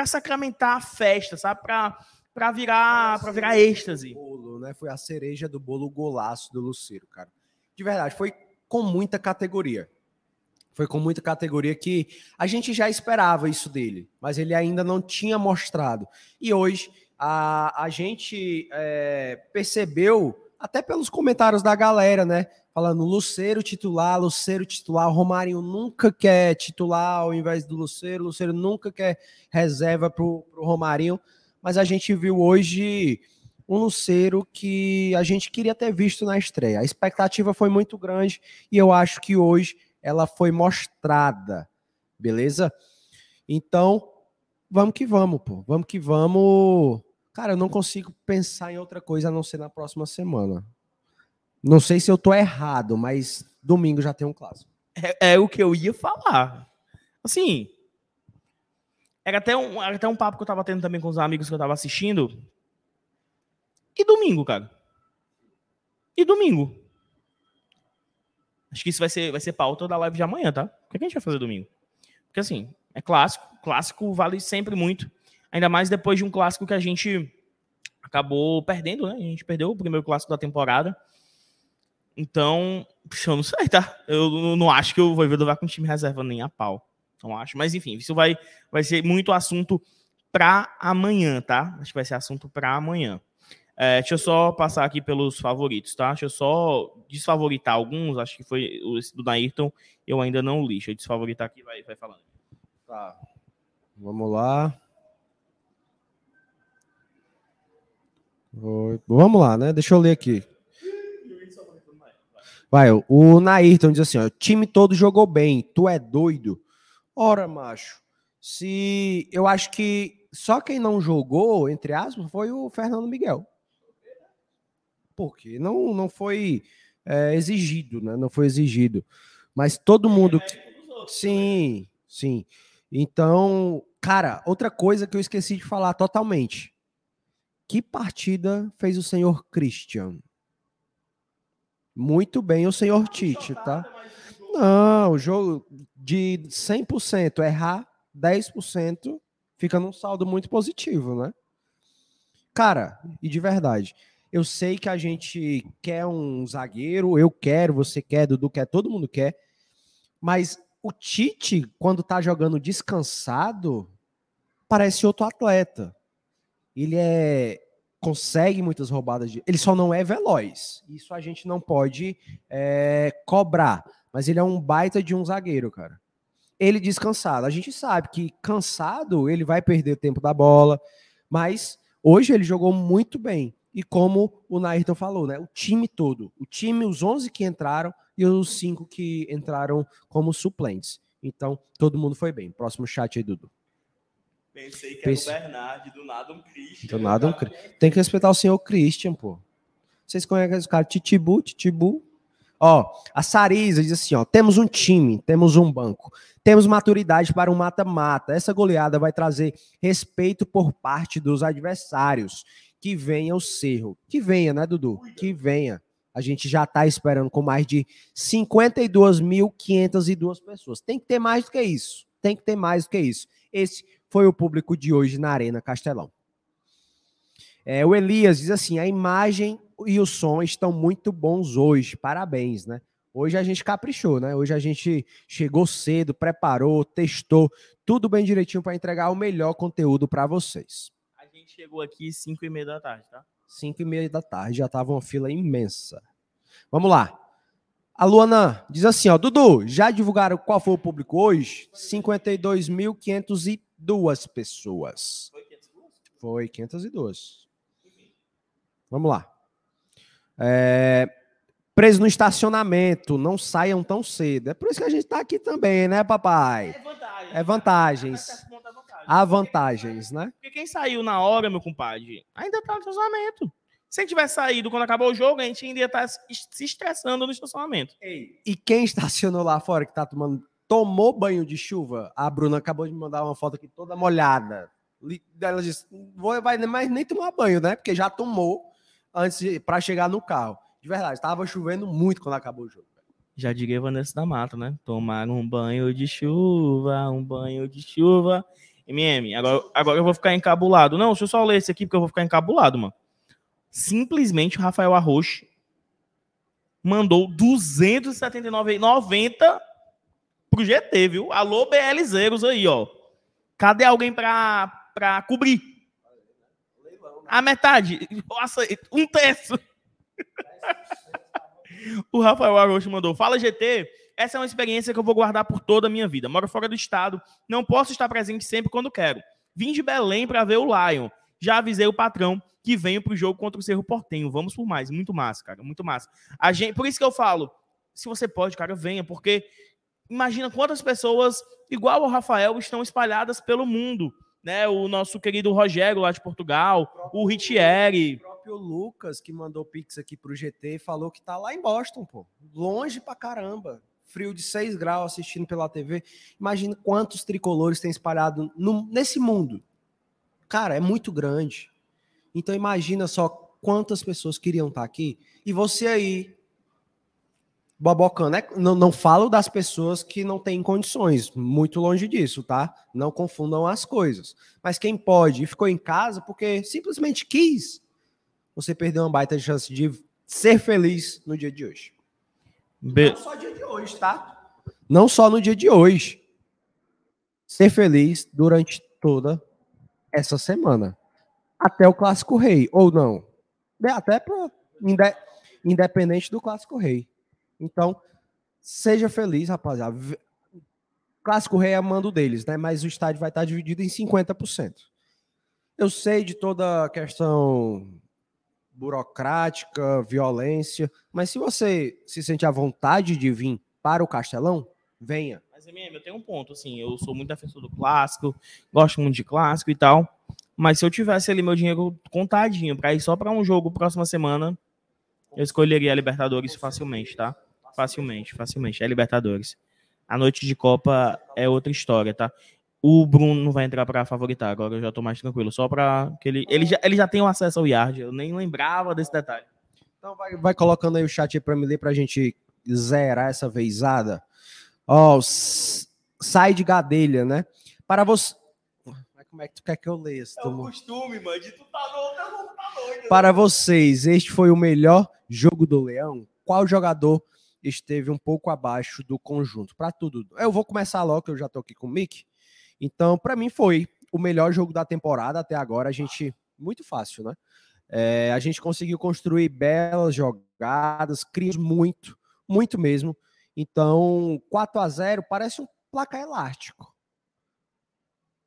sacramentar a festa, sabe? Para virar, para virar êxtase. Bolo, né? Foi a cereja do bolo golaço do Luceiro, cara. De verdade, foi com muita categoria. Foi com muita categoria que a gente já esperava isso dele, mas ele ainda não tinha mostrado. E hoje a, a gente é, percebeu, até pelos comentários da galera, né? Falando Luceiro titular, Luceiro titular, Romarinho nunca quer titular ao invés do Luceiro, Luceiro nunca quer reserva para o Romarinho, mas a gente viu hoje um Luceiro que a gente queria ter visto na estreia. A expectativa foi muito grande e eu acho que hoje ela foi mostrada, beleza? Então, vamos que vamos, pô. Vamos que vamos. Cara, eu não consigo pensar em outra coisa a não ser na próxima semana. Não sei se eu tô errado, mas domingo já tem um clássico. É, é o que eu ia falar. Assim, era até, um, era até um papo que eu tava tendo também com os amigos que eu tava assistindo. E domingo, cara? E domingo? Acho que isso vai ser, vai ser pauta da live de amanhã, tá? O que, é que a gente vai fazer domingo? Porque assim, é clássico. Clássico vale sempre muito. Ainda mais depois de um clássico que a gente acabou perdendo, né? A gente perdeu o primeiro clássico da temporada. Então, eu não sei, tá? Eu não acho que o Voivoda vai com time reserva nem a pau. Não acho. Mas enfim, isso vai, vai ser muito assunto para amanhã, tá? Acho que vai ser assunto para amanhã. É, deixa eu só passar aqui pelos favoritos, tá? Deixa eu só desfavoritar alguns. Acho que foi esse do Nairton, eu ainda não li. Deixa eu desfavoritar aqui, vai, vai falando. Tá. Vamos lá. Vamos lá, né? Deixa eu ler aqui. Vai, o Nairton diz assim: ó, o time todo jogou bem, tu é doido. Ora, macho, se eu acho que só quem não jogou, entre aspas, foi o Fernando Miguel porque não, não foi é, exigido, né? Não foi exigido. Mas todo mundo. Sim, sim. Então, cara, outra coisa que eu esqueci de falar totalmente. Que partida fez o senhor Christian? Muito bem o senhor Tite, tá? Não, jogo de 100% errar 10% fica num saldo muito positivo, né? Cara, e de verdade, eu sei que a gente quer um zagueiro, eu quero, você quer, Dudu quer, todo mundo quer. Mas o Tite, quando tá jogando descansado, parece outro atleta. Ele é consegue muitas roubadas de. Ele só não é veloz. Isso a gente não pode é, cobrar. Mas ele é um baita de um zagueiro, cara. Ele descansado. A gente sabe que cansado ele vai perder tempo da bola. Mas hoje ele jogou muito bem e como o Nairton falou, né? O time todo, o time, os 11 que entraram e os 5 que entraram como suplentes. Então, todo mundo foi bem. Próximo chat aí, Dudu. Pensei que Pense... era o Bernard, do nada um Christian. Do nada um Tem que respeitar o senhor Christian, pô. Vocês conhecem esse cara? Titibu, Titibu. Ó, a Sarisa diz assim, ó, temos um time, temos um banco, temos maturidade para um mata-mata. Essa goleada vai trazer respeito por parte dos adversários que venha o Cerro. Que venha, né, Dudu? Que venha. A gente já está esperando com mais de 52.502 pessoas. Tem que ter mais do que isso. Tem que ter mais do que isso. Esse foi o público de hoje na Arena Castelão. É, o Elias diz assim: a imagem e o som estão muito bons hoje. Parabéns, né? Hoje a gente caprichou, né? Hoje a gente chegou cedo, preparou, testou, tudo bem direitinho para entregar o melhor conteúdo para vocês. A gente chegou aqui 5 e meia da tarde, tá? 5 e meia da tarde, já tava uma fila imensa. Vamos lá. A Luana diz assim, ó, Dudu, já divulgaram qual foi o público hoje? 52.502 pessoas. Foi 502? Foi 502. Vamos lá. É, preso no estacionamento, não saiam tão cedo. É por isso que a gente está aqui também, né, papai? É vantagem. É vantagens. É. Há vantagens, né? Porque quem saiu na hora, meu compadre, ainda tá no estacionamento. Se a gente tivesse saído quando acabou o jogo, a gente ainda ia estar se estressando no estacionamento. E quem estacionou lá fora que tá tomando, tomou banho de chuva? A Bruna acabou de me mandar uma foto aqui toda molhada. Ela disse: vou vai mais nem tomar banho, né? Porque já tomou antes para chegar no carro. De verdade, estava chovendo muito quando acabou o jogo. Já diria Vanessa da Mata, né? Tomar um banho de chuva, um banho de chuva. MM, agora, agora eu vou ficar encabulado. Não, deixa eu só ler esse aqui porque eu vou ficar encabulado, mano. Simplesmente o Rafael Arrocho mandou 279,90 pro GT, viu? Alô, BLZeros aí, ó. Cadê alguém pra, pra cobrir? A metade. Nossa, um terço. O Rafael Arocho mandou: Fala GT, essa é uma experiência que eu vou guardar por toda a minha vida. Moro fora do estado, não posso estar presente sempre quando quero. Vim de Belém para ver o Lion. Já avisei o patrão que venho pro jogo contra o Cerro Portenho. Vamos por mais. Muito massa, cara. Muito massa. A gente, por isso que eu falo: se você pode, cara, venha, porque imagina quantas pessoas, igual ao Rafael, estão espalhadas pelo mundo. Né? O nosso querido Rogério lá de Portugal, o O Ritieri. próprio Lucas, que mandou pix aqui pro GT, falou que tá lá em Boston, pô. Longe pra caramba. Frio de 6 graus assistindo pela TV. Imagina quantos tricolores tem espalhado no- nesse mundo. Cara, é muito grande. Então imagina só quantas pessoas queriam estar aqui. E você aí, bobocando, né? Não, não falo das pessoas que não têm condições. Muito longe disso, tá? Não confundam as coisas. Mas quem pode e ficou em casa porque simplesmente quis, você perdeu uma baita chance de ser feliz no dia de hoje. Be- Não só dia de hoje, tá? Não só no dia de hoje. Ser feliz durante toda essa semana. Até o Clássico Rei, ou não. Até pra, inde- independente do Clássico Rei. Então, seja feliz, rapaziada. Clássico Rei é mando deles, né? Mas o estádio vai estar dividido em 50%. Eu sei de toda a questão burocrática, violência, mas se você se sente à vontade de vir para o Castelão, venha. Mas, MM, eu tenho um ponto, assim, eu sou muito defensor do clássico, gosto muito de clássico e tal, mas se eu tivesse ali meu dinheiro contadinho para ir só para um jogo próxima semana, eu escolheria a Libertadores facilmente, tá? Facilmente, facilmente, é Libertadores. A noite de Copa é outra história, tá? O Bruno não vai entrar para favoritar, agora eu já tô mais tranquilo, só para que ele ele já, ele já tem o acesso ao Yard, eu nem lembrava desse detalhe. Então vai, vai colocando aí o chat para me ler para a gente zerar essa vezada. Ó, s- sai de gadelha, né? Para você. Mas Como é que tu quer que eu leia? esse teu- costume, mano, de tu tá louco, tá doido. Para vocês, este foi o melhor jogo do Leão? Qual jogador esteve um pouco abaixo do conjunto? Para tudo. Eu vou começar logo, que eu já tô aqui com o Mick. Então, para mim, foi o melhor jogo da temporada até agora. A gente. Muito fácil, né? É, a gente conseguiu construir belas jogadas, criamos muito, muito mesmo. Então, 4 a 0 parece um placar elástico.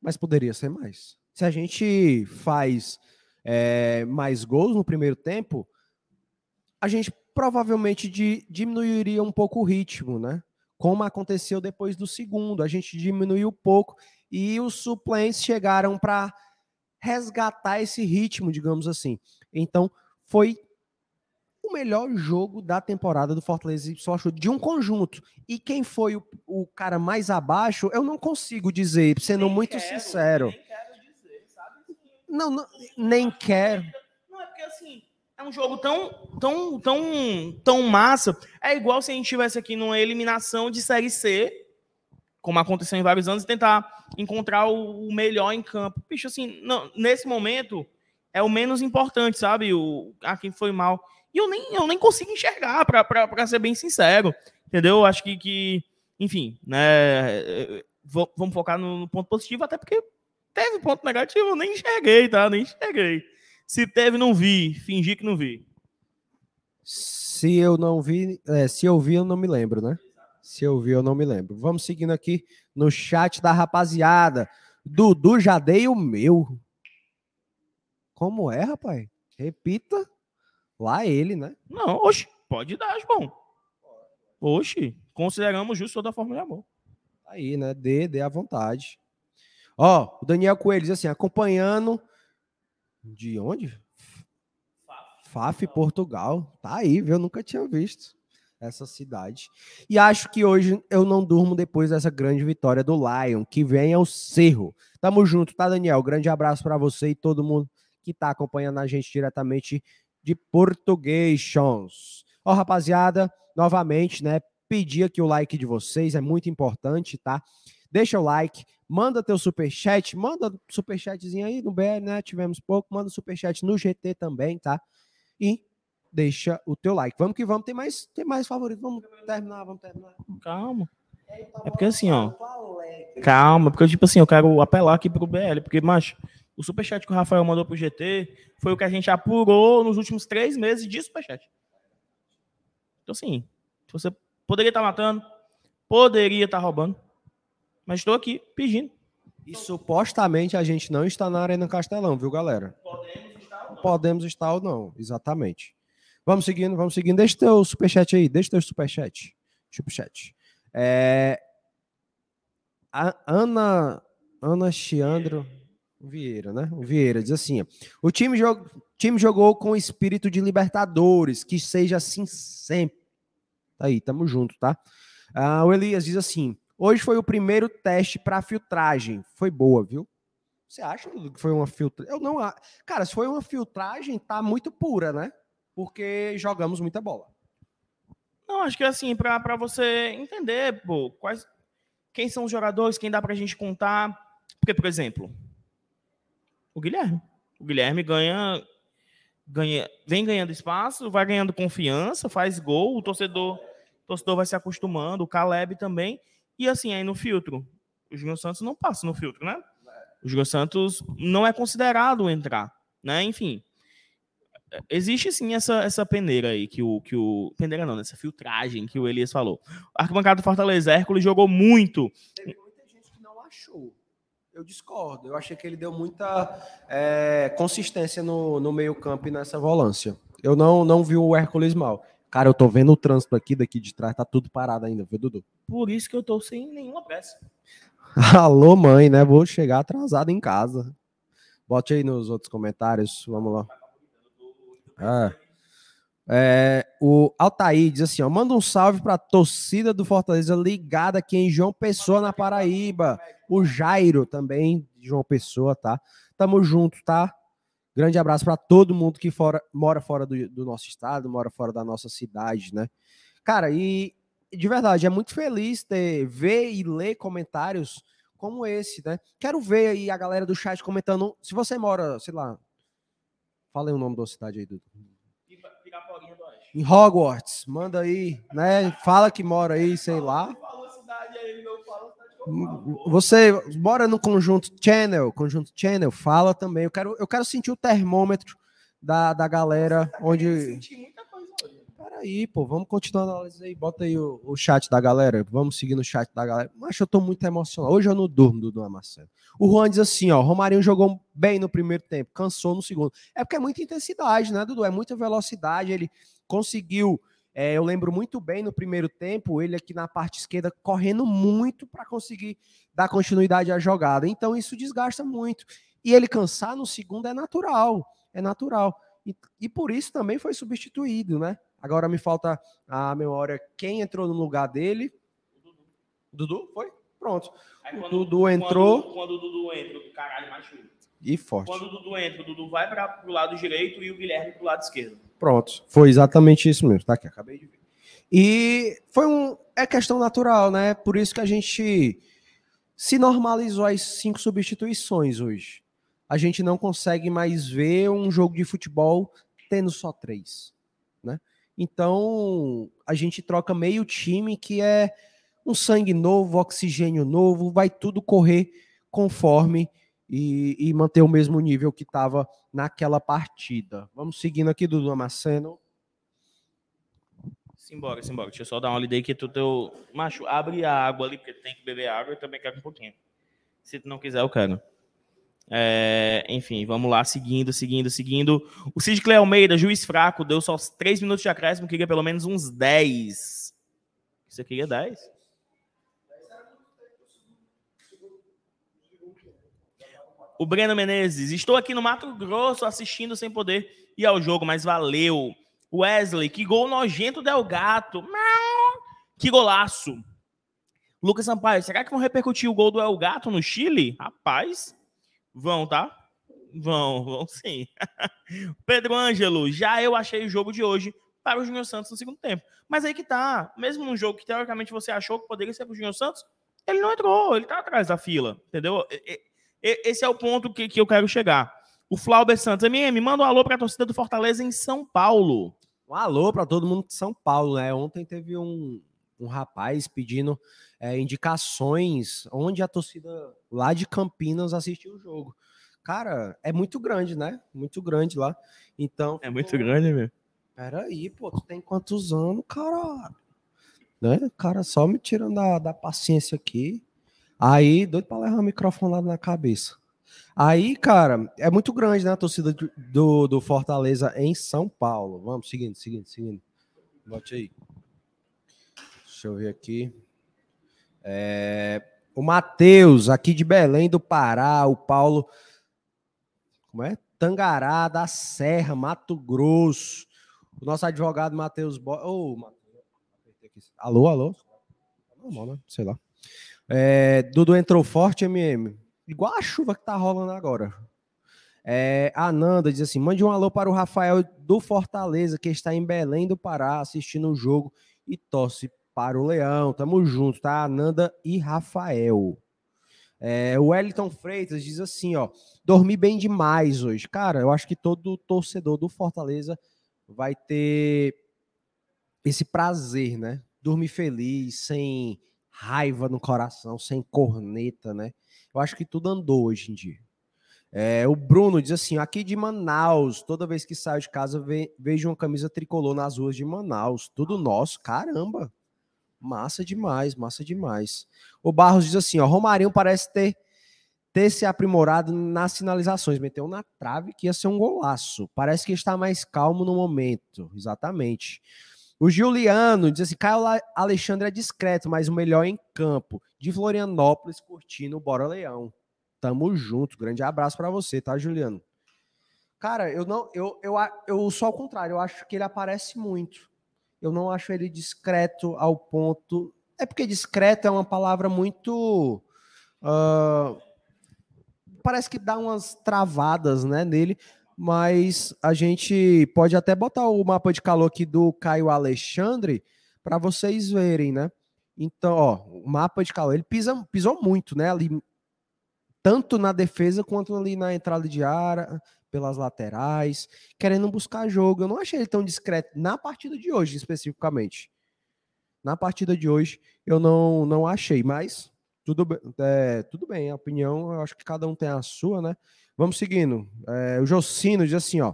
Mas poderia ser mais. Se a gente faz é, mais gols no primeiro tempo, a gente provavelmente di- diminuiria um pouco o ritmo, né? Como aconteceu depois do segundo, a gente diminuiu um pouco e os suplentes chegaram para resgatar esse ritmo, digamos assim. Então, foi o melhor jogo da temporada do Fortaleza e só de um conjunto. E quem foi o, o cara mais abaixo, eu não consigo dizer, sendo Nem muito quero, sincero. Nem quero dizer, sabe? Não, não, nem quero. Não é porque assim, é um jogo tão, tão, tão, tão massa. É igual se a gente tivesse aqui numa eliminação de série C, como aconteceu em vários anos, e tentar encontrar o, melhor em campo. Bicho, assim, não, nesse momento é o menos importante, sabe? O, a quem foi mal. E eu nem, eu nem consigo enxergar, para ser bem sincero. Entendeu? Eu acho que, que enfim, né? Vamos focar no, no ponto positivo, até porque teve ponto negativo, eu nem enxerguei, tá? Nem enxerguei. Se teve, não vi. Fingi que não vi. Se eu não vi, é, se eu vi, eu não me lembro, né? Se eu vi, eu não me lembro. Vamos seguindo aqui no chat da rapaziada. Dudu já dei o meu. Como é, rapaz? Repita. Lá ele, né? Não, oxe, pode dar, João. Oxe, consideramos justo toda forma de amor. Aí, né? Dê, dê à vontade. Ó, o Daniel Coelho diz assim, acompanhando de onde? FAF, Portugal. Tá aí, viu? Eu nunca tinha visto essa cidade. E acho que hoje eu não durmo depois dessa grande vitória do Lion, que vem ao Cerro. Tamo junto, tá, Daniel? Grande abraço para você e todo mundo que tá acompanhando a gente diretamente de Português. Ó, rapaziada, novamente, né? Pedir aqui o like de vocês, é muito importante, tá? Deixa o like, manda teu superchat, manda superchatzinho aí no BR, né? Tivemos pouco, manda superchat no GT também, tá? E deixa o teu like. Vamos que vamos, tem mais, tem mais favorito. Vamos terminar, vamos terminar. Calma. É porque assim, ó. Calma, porque tipo assim, eu quero apelar aqui pro BL, porque, macho, o superchat que o Rafael mandou pro GT foi o que a gente apurou nos últimos três meses de superchat. Então, assim, você poderia estar tá matando, poderia estar tá roubando, mas estou aqui pedindo. E supostamente a gente não está na Arena Castelão, viu, galera? Podemos estar ou não. Podemos estar ou não, exatamente. Vamos seguindo, vamos seguindo. Deixa teu superchat aí, deixa teu superchat. Superchat. É... A Ana, Ana Chiandro Vieira, né? Vieira diz assim: o time, jog... time jogou com espírito de Libertadores, que seja assim sempre. Tá aí, tamo junto, tá? Ah, o Elias diz assim: hoje foi o primeiro teste para filtragem. Foi boa, viu? Você acha que foi uma filtragem? Eu não. Cara, se foi uma filtragem, tá muito pura, né? Porque jogamos muita bola. Não, acho que assim, para você entender, pô, quais, quem são os jogadores, quem dá pra gente contar. Porque, por exemplo, o Guilherme. O Guilherme ganha, ganha, vem ganhando espaço, vai ganhando confiança, faz gol, o torcedor, o torcedor vai se acostumando, o Caleb também. E assim, aí no filtro, o Júnior Santos não passa no filtro, né? O Júnior Santos não é considerado entrar, né? Enfim, existe sim essa, essa peneira aí que o que o peneira não, essa filtragem que o Elias falou. Arquibancada do Fortaleza Hércules jogou muito. Teve muita gente que não achou. Eu discordo. Eu achei que ele deu muita é, consistência no, no meio-campo e nessa volância. Eu não, não vi o Hércules mal. Cara, eu tô vendo o trânsito aqui, daqui de trás, tá tudo parado ainda, viu, Dudu? Por isso que eu tô sem nenhuma pressa. Alô, mãe, né? Vou chegar atrasado em casa. Bote aí nos outros comentários, vamos lá. Ah. É, o Altair diz assim: ó, manda um salve para a torcida do Fortaleza ligada aqui em João Pessoa, na Paraíba. O Jairo também, de João Pessoa, tá? Tamo junto, tá? Grande abraço para todo mundo que fora, mora fora do, do, nosso estado, mora fora da nossa cidade, né? Cara, e de verdade, é muito feliz ter, ver e ler comentários como esse, né? Quero ver aí a galera do chat comentando. Se você mora, sei lá. Fala aí o nome da cidade aí, Dudu. Em Hogwarts, manda aí, né? Fala que mora aí, sei lá. Você mora no conjunto Channel, conjunto Channel, fala também. Eu quero, eu quero sentir o termômetro da, da galera onde. Peraí, pô, vamos continuar a análise aí. Bota aí o, o, chat da galera. Vamos seguir no chat da galera. Mas eu tô muito emocionado. Hoje eu não durmo, Dudu Marcelo. O Juan diz assim: ó, Romarinho jogou bem no primeiro tempo, cansou no segundo. É porque é muita intensidade, né, Dudu? É muita velocidade. Ele conseguiu. É, eu lembro muito bem no primeiro tempo, ele aqui na parte esquerda correndo muito para conseguir dar continuidade à jogada. Então isso desgasta muito. E ele cansar no segundo é natural. É natural. E, e por isso também foi substituído, né? Agora me falta a memória quem entrou no lugar dele. Dudu? Foi? Pronto. Aí, o Dudu entrou. Quando, quando, o Dudu entra, o caralho machuca. E forte. Quando o Dudu entra, o Dudu vai para o lado direito e o Guilherme para o lado esquerdo. Pronto. Foi exatamente isso mesmo. Tá aqui, acabei de ver. E foi um. É questão natural, né? Por isso que a gente se normalizou as cinco substituições hoje. A gente não consegue mais ver um jogo de futebol tendo só três. né? Então, a gente troca meio time que é um sangue novo, oxigênio novo, vai tudo correr conforme e, e manter o mesmo nível que estava naquela partida. Vamos seguindo aqui, Dudu Damasceno. Simbora, simbora. Deixa eu só dar uma olhada aí que tu teu. Macho, abre a água ali, porque tem que beber água e também quero um pouquinho. Se tu não quiser, eu quero. É, enfim, vamos lá, seguindo, seguindo, seguindo. O Cid Clay Almeida, juiz fraco, deu só 3 minutos de acréscimo, queria pelo menos uns 10. Você queria 10? O Breno Menezes, estou aqui no Mato Grosso assistindo sem poder ir ao jogo, mas valeu. Wesley, que gol nojento Del Gato. Que golaço. Lucas Sampaio, será que vão repercutir o gol do El Gato no Chile? Rapaz, vão, tá? Vão, vão sim. Pedro Ângelo, já eu achei o jogo de hoje para o Júnior Santos no segundo tempo. Mas aí que tá, mesmo num jogo que teoricamente você achou que poderia ser para o Júnior Santos, ele não entrou, ele tá atrás da fila, entendeu? Esse é o ponto que, que eu quero chegar. O Flauber Santos, MM, manda um alô para a torcida do Fortaleza em São Paulo. Um alô para todo mundo de São Paulo, né? Ontem teve um, um rapaz pedindo é, indicações onde a torcida lá de Campinas assistiu o jogo. Cara, é muito grande, né? Muito grande lá. Então. É muito pô, grande, meu. Peraí, pô, tu tem quantos anos, cara? Né? Cara, só me tirando da, da paciência aqui. Aí, doido pra levar o microfone lá na cabeça. Aí, cara, é muito grande, né? A torcida do, do Fortaleza em São Paulo. Vamos, seguindo, seguindo, seguindo. Bote aí. Deixa eu ver aqui. É, o Matheus, aqui de Belém do Pará. O Paulo. Como é? Tangará da Serra, Mato Grosso. O nosso advogado Matheus. Bo... Oh, alô, alô? Tá normal, né? Sei lá. É, Dudu entrou forte, MM. Igual a chuva que tá rolando agora. É, a Nanda diz assim: mande um alô para o Rafael do Fortaleza, que está em Belém do Pará, assistindo o jogo e torce para o Leão. Tamo junto, tá? Ananda e Rafael. É, o Wellington Freitas diz assim: ó, dormi bem demais hoje. Cara, eu acho que todo torcedor do Fortaleza vai ter esse prazer, né? Dormir feliz, sem raiva no coração, sem corneta, né? Eu acho que tudo andou hoje em dia. É, o Bruno diz assim: aqui de Manaus, toda vez que saio de casa, ve vejo uma camisa tricolor nas ruas de Manaus. Tudo nosso, caramba. Massa demais, massa demais. O Barros diz assim: ó, Romarinho parece ter, ter se aprimorado nas sinalizações. Meteu na trave que ia ser um golaço. Parece que está mais calmo no momento. Exatamente. O Juliano diz assim: Caio Alexandre é discreto, mas o melhor em campo de Florianópolis, curtindo Bora Leão. Tamo junto. Grande abraço para você, tá, Juliano? Cara, eu não, eu, eu, eu sou ao contrário, eu acho que ele aparece muito. Eu não acho ele discreto ao ponto. É porque discreto é uma palavra muito. Uh, parece que dá umas travadas né, nele, mas a gente pode até botar o mapa de calor aqui do Caio Alexandre para vocês verem, né? Então, ó, o mapa de calor, ele pisa, pisou muito, né? Ali, tanto na defesa quanto ali na entrada de área, pelas laterais, querendo buscar jogo. Eu não achei ele tão discreto na partida de hoje, especificamente. Na partida de hoje, eu não, não achei, mas tudo, é, tudo bem, a opinião, eu acho que cada um tem a sua, né? Vamos seguindo. É, o Jocino diz assim, ó.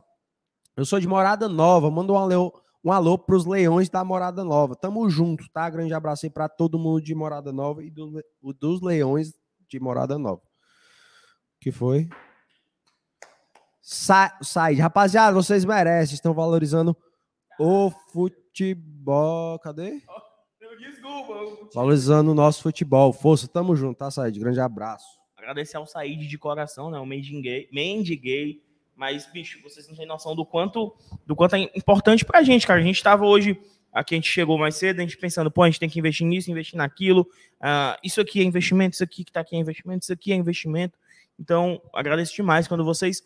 Eu sou de Morada Nova, manda um alô, um alô para os leões da Morada Nova. Tamo junto, tá? Grande abraço aí para todo mundo de Morada Nova e do, dos leões de Morada Nova. que foi? Sa sai, rapaziada, vocês merecem, estão valorizando o futebol. Cadê? Desculpa. Valorizando o nosso futebol. Força, tamo junto, tá, Said? Grande abraço. Agradecer ao Said de coração, né? O Mendiguei. Mendiguei mas, bicho, vocês não têm noção do quanto, do quanto é importante pra gente, cara. A gente tava hoje, aqui a gente chegou mais cedo, a gente pensando, pô, a gente tem que investir nisso, investir naquilo. Uh, isso aqui é investimento, isso aqui que tá aqui é investimento, isso aqui é investimento. Então, agradeço demais quando vocês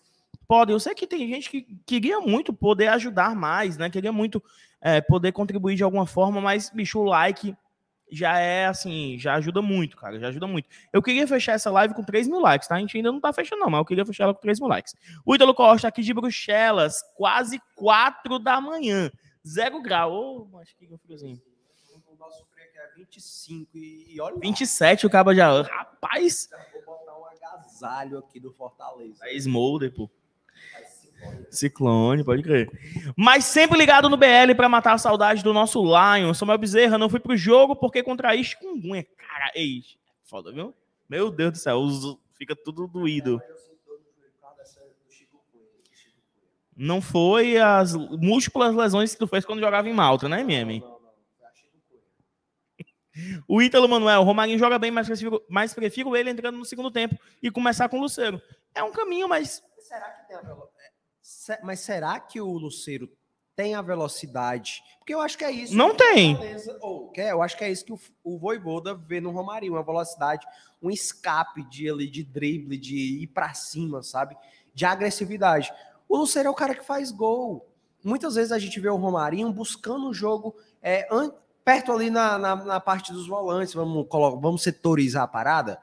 podem. Eu sei que tem gente que queria muito poder ajudar mais, né? Queria muito é, poder contribuir de alguma forma, mas, bicho, o like já é assim, já ajuda muito, cara, já ajuda muito. Eu queria fechar essa live com 3 mil likes, tá? A gente ainda não tá fechando, não, mas eu queria fechar ela com 3 mil likes. O Ítalo Costa aqui de Bruxelas, quase 4 da manhã. Zero grau. Ô, acho que friozinho. O nosso frio aqui é 25 e, e olha lá. 27 o cabo já. Rapaz! Vou botar um agasalho aqui do Fortaleza. É Smolder, pô. Ciclone, pode crer. Mas sempre ligado no BL pra matar a saudade do nosso Lion. Samuel Bezerra, não fui pro jogo porque contraí chikungunya. Cara, ei, foda, viu? Meu Deus do céu, fica tudo doído. Não foi as múltiplas lesões que tu fez quando jogava em Malta, né, MM? Não, não, não. Foi a chikungunya. O Ítalo Manuel, o Romarinho joga bem, mas prefiro, mas prefiro ele entrando no segundo tempo e começar com o Luceiro. É um caminho, mas será que tem a Mas será que o Luceiro tem a velocidade? Porque eu acho que é isso. Não tem. Ou, que é, eu acho que é isso que o, o Voivoda vê no Romarinho, uma velocidade, um escape de ali de drible, de ir pra cima, sabe? De agressividade. O Luceiro é o cara que faz gol. Muitas vezes a gente vê o Romarinho buscando o jogo é, perto ali na, na, na parte dos volantes, vamos, vamos setorizar a parada.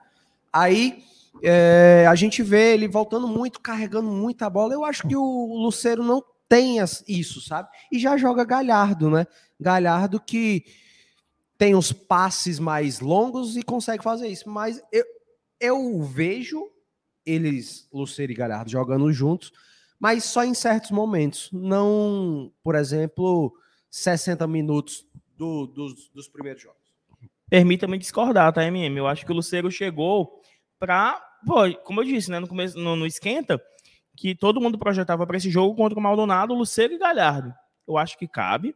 Aí é, a gente vê ele voltando muito, carregando muita bola. Eu acho que o Luceiro não tem isso, sabe? E já joga Galhardo, né? Galhardo que tem os passes mais longos e consegue fazer isso. Mas eu, eu vejo eles, Luceiro e Galhardo, jogando juntos, mas só em certos momentos. Não, por exemplo, 60 minutos do- dos, dos primeiros jogos. permita-me discordar, tá, MM? Eu acho que o Luceiro chegou Pô, como eu disse, né, no começo, no, no esquenta, que todo mundo projetava para esse jogo contra o Maldonado, Luceiro e Galhardo. Eu acho que cabe.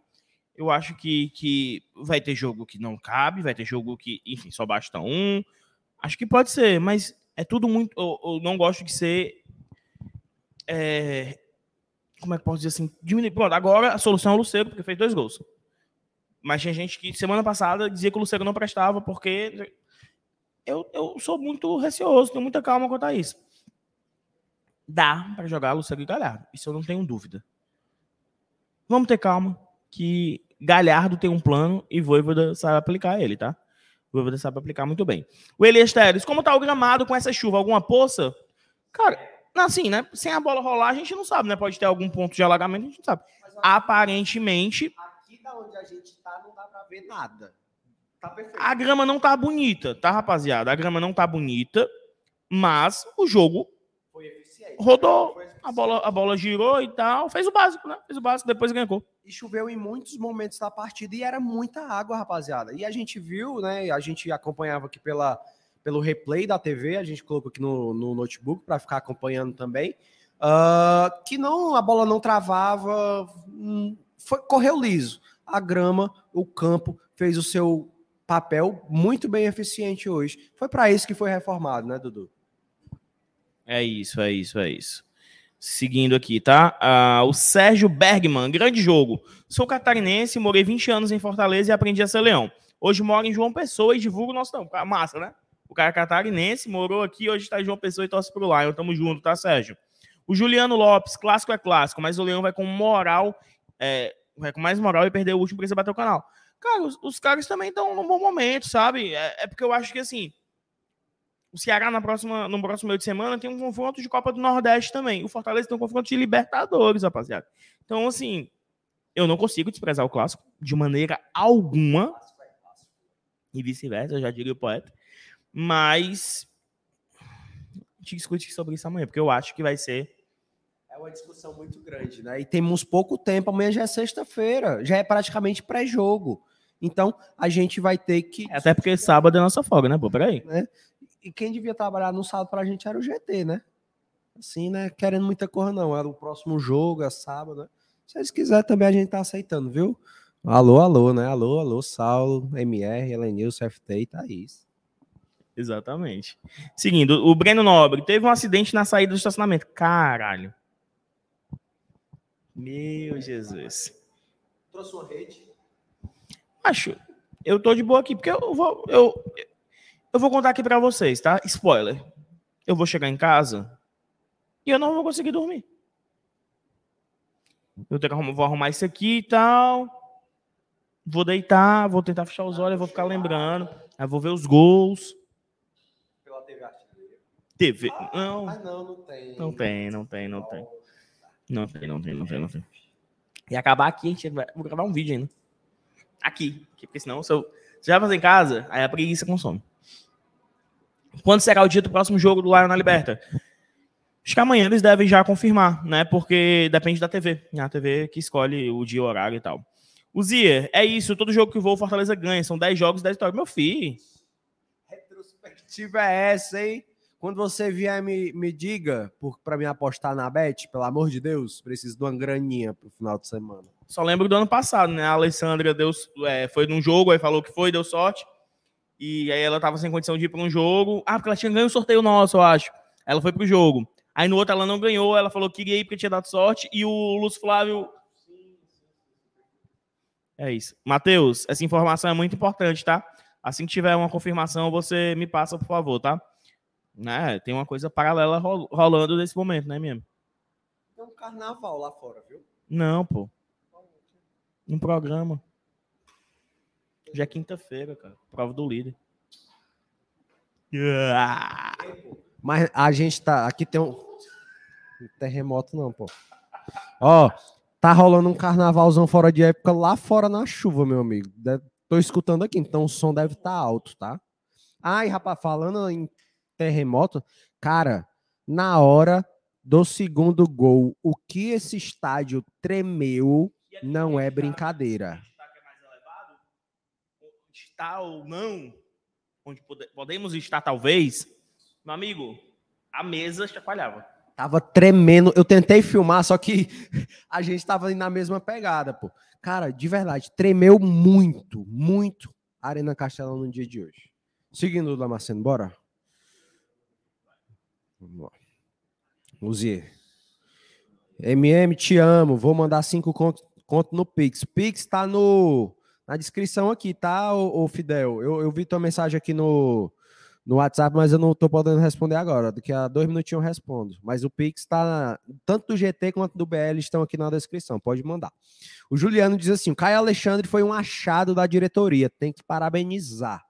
Eu acho que, que vai ter jogo que não cabe, vai ter jogo que, enfim, só basta um. Acho que pode ser, mas é tudo muito. Eu, eu não gosto de ser. é, como é que posso dizer assim? Diminuir. Pronto, agora a solução é o Luceiro, porque fez dois gols. Mas tinha gente que semana passada dizia que o Luceiro não prestava, porque eu, eu sou muito receoso, tenho muita calma quanto a isso. Dá para jogar Luceiro e Galhardo, isso eu não tenho dúvida. Vamos ter calma, que Galhardo tem um plano e Voivoda sabe aplicar ele, tá? Voivoda sabe aplicar muito bem. O Elias Teres, como tá o gramado com essa chuva? Alguma poça? Cara, assim, né? Sem a bola rolar, a gente não sabe, né? Pode ter algum ponto de alagamento, a gente não sabe. Aparentemente, Aqui da onde a gente tá, não dá pra ver nada. Tá perfeito. A grama não tá bonita, tá, rapaziada? A grama não tá bonita, mas o jogo Foi eficiente. rodou. A bola, a bola girou e tal. Fez o básico, né? Fez o básico, depois ganhou. E choveu em muitos momentos da partida e era muita água, rapaziada. E a gente viu, né? A gente acompanhava aqui pela, pelo replay da TV, a gente colocou aqui no, no notebook para ficar acompanhando também. ah, que não, a bola não travava, hum, foi, correu liso. A grama, o campo fez o seu papel muito bem eficiente hoje. Foi para isso que foi reformado, né, Dudu? É isso, é isso, é isso. Seguindo aqui, tá? Ah, o Sérgio Bergman, grande jogo. Sou catarinense, morei 20 anos em Fortaleza e aprendi a ser leão. Hoje moro em João Pessoa e divulgo o nosso não. Massa, né? O cara é catarinense, morou aqui, hoje está em João Pessoa e torce pro Lion. Tamo junto, tá, Sérgio? O Juliano Lopes, clássico é clássico, mas o Leão vai com moral, é, vai com mais moral e perder o último porque você bateu o canal. Cara, os, os caras também estão num bom momento, sabe? É, é porque eu acho que assim, o Ceará na próxima, no próximo meio de semana tem um confronto de Copa do Nordeste também. O Fortaleza tem um confronto de Libertadores, rapaziada. Então, assim, eu não consigo desprezar o clássico de maneira alguma. E vice-versa, eu já diria o poeta. Mas a gente discute sobre isso amanhã, porque eu acho que vai ser. É uma discussão muito grande, né? E temos pouco tempo, amanhã já é sexta-feira, já é praticamente pré-jogo. Então, a gente vai ter que. Até porque sábado é nossa folga, né? Pô, peraí. E quem devia trabalhar no sábado pra gente era o GT, né? Assim, né? Querendo muita coisa, não. Era o próximo jogo, é sábado, né? Se eles quiserem também, a gente tá aceitando, viu? Alô, alô, né? Alô, alô, Saulo, MR, Elenilson, FT, tá isso. Exatamente. Seguindo, o Breno Nobre teve um acidente na saída do estacionamento. Caralho. Meu Jesus. Trouxe uma rede. Acho, eu tô de boa aqui, porque eu vou. Eu, eu vou contar aqui pra vocês, tá? Spoiler. Eu vou chegar em casa e eu não vou conseguir dormir. Eu tenho que arrumar- vou arrumar isso aqui e tal. Vou deitar, vou tentar fechar os olhos, vou ficar lembrando. Aí vou ver os gols. Pela TV. TV. Não, Ah, não, não tem. não tem, não tem, não tem. Não tem, não tem, não tem, não tem. E acabar aqui, a gente vai vou gravar um vídeo ainda. Aqui. Porque senão, se eu, se já fazer em casa, aí a preguiça consome. Quando será o dia do próximo jogo do Lion na Liberta? Acho que amanhã eles devem já confirmar, né? Porque depende da TV. É a TV que escolhe o dia, o horário e tal. O Zier, é isso. Todo jogo que vou, Fortaleza ganha. São 10 jogos, 10 vitórias. Meu filho. Retrospectiva é essa, hein? Quando você vier, me, me diga para me apostar na Bet, pelo amor de Deus. Preciso de uma graninha pro final de semana. Só lembro do ano passado, né? A Alessandra deu, é, foi num jogo, aí falou que foi, deu sorte. E aí ela tava sem condição de ir para um jogo. Ah, porque ela tinha ganho o sorteio nosso, eu acho. Ela foi pro jogo. Aí no outro ela não ganhou, ela falou que queria ir porque tinha dado sorte. E o Lúcio Flávio. É isso. Matheus, essa informação é muito importante, tá? Assim que tiver uma confirmação, você me passa, por favor, tá? Né? Tem uma coisa paralela rolando nesse momento, né, mesmo? Tem um carnaval lá fora, viu? Não, pô. Um programa. Já é quinta-feira, cara. Prova do líder. Mas a gente tá. Aqui tem um. Terremoto não, pô. Ó, tá rolando um carnavalzão fora de época lá fora na chuva, meu amigo. Deve, tô escutando aqui, então o som deve estar tá alto, tá? Ai, rapaz, falando em terremoto, cara, na hora do segundo gol, o que esse estádio tremeu não é brincadeira. Está ou não, onde podemos estar talvez, meu amigo, a mesa chacoalhava. Tava tremendo. Eu tentei filmar, só que a gente tava na mesma pegada, pô. Cara, de verdade, tremeu muito, muito a Arena Castelão no dia de hoje. Seguindo o Damasceno, bora? Vamos lá. MM, te amo. Vou mandar cinco contos conto no Pix. Pix está no, na descrição aqui, tá, ô, ô Fidel? Eu, eu vi tua mensagem aqui no, no WhatsApp, mas eu não estou podendo responder agora. Daqui a dois minutinhos eu respondo. Mas o Pix está, tanto do GT quanto do BL estão aqui na descrição. Pode mandar. O Juliano diz assim: o Caio Alexandre foi um achado da diretoria. Tem que parabenizar.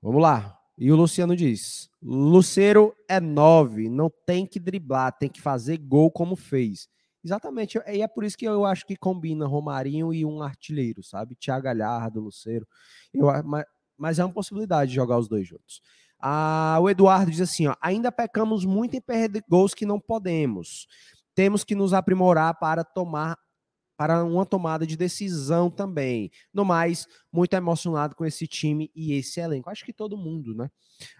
Vamos lá. E o Luciano diz: Luceiro é nove, não tem que driblar, tem que fazer gol como fez. Exatamente, e é por isso que eu acho que combina Romarinho e um artilheiro, sabe? Thiago Galhardo, Luceiro. Eu, mas, mas é uma possibilidade de jogar os dois juntos. Ah, o Eduardo diz assim: ó, ainda pecamos muito em perder gols que não podemos. Temos que nos aprimorar para tomar para uma tomada de decisão também. No mais, muito emocionado com esse time e esse elenco. Acho que todo mundo, né?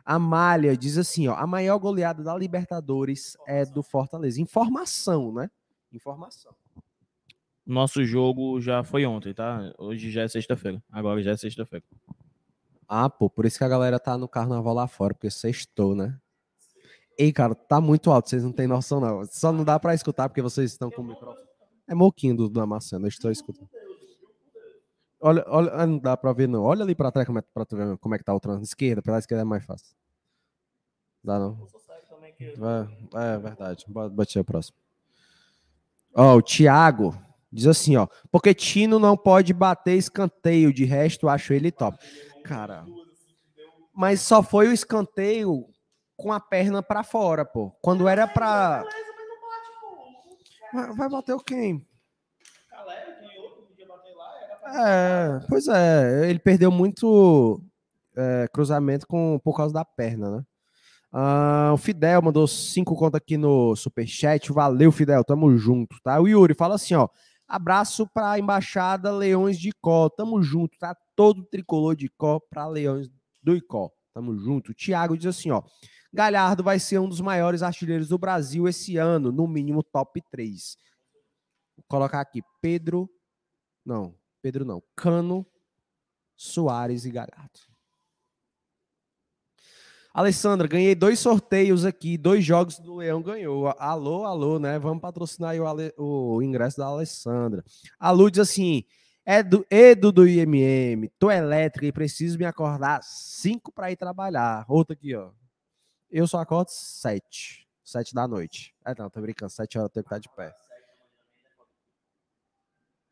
A Malha diz assim, ó, a maior goleada da Libertadores é do Fortaleza. Informação, né? Informação. Nosso jogo já foi ontem, tá? Hoje já é sexta-feira. Agora já é sexta-feira. Ah, pô, por isso que a galera tá no carnaval lá fora, porque sextou, né? Ei, cara, tá muito alto, vocês não têm noção, não. Só não dá pra escutar porque vocês estão com o microfone. É moquinho do Damasceno, eu estou escutando. Olha, olha, ah, não dá pra ver, não. Olha ali pra trás como é, pra tu ver como é que tá o trânsito. Esquerda, pela esquerda é mais fácil. Dá não? É, é verdade. Bati a próxima. Ó, o Thiago diz assim, ó. Porque Tino não pode bater escanteio, de resto acho ele top. Cara, mas só foi o escanteio com a perna para fora, pô. Quando era pra. Vai bater o quem? É, pois é, ele perdeu muito é, cruzamento com, por causa da perna, né? Uh, o Fidel mandou cinco contas aqui no Superchat. Valeu, Fidel. Tamo junto, tá? O Yuri fala assim, ó. Abraço para a Embaixada Leões de Icó. Tamo junto, tá? Todo tricolor de Icó para Leões do Icó. Tamo junto. O Thiago diz assim, ó. Galhardo vai ser um dos maiores artilheiros do Brasil esse ano, no mínimo top 3. Vou colocar aqui Pedro. Não, Pedro não. Cano, Soares e Galhardo. Alessandra, ganhei dois sorteios aqui, dois jogos do Leão ganhou. Alô, alô, né? Vamos patrocinar o, Ale... o, ingresso da Alessandra. A Lu diz assim: é do Edu do IMM, tô elétrica e preciso me acordar cinco para ir trabalhar. Outra aqui, ó. Eu só acordo sete, sete da noite. É, não, tô brincando, sete horas eu tenho que estar de pé.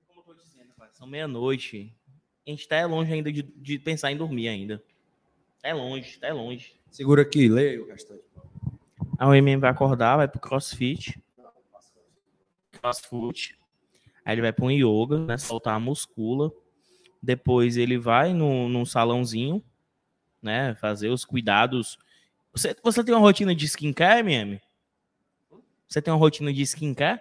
Como eu tô dizendo, são meia-noite. A gente tá longe ainda de, de pensar em dormir ainda. É longe, é longe. Segura aqui, leia o restante. A vai acordar, vai pro CrossFit. CrossFit. Aí ele vai para um yoga, né? Soltar a muscula. Depois ele vai no, num salãozinho, né? Fazer os cuidados. Você, você tem uma rotina de skincare, MM? Você tem uma rotina de skincare?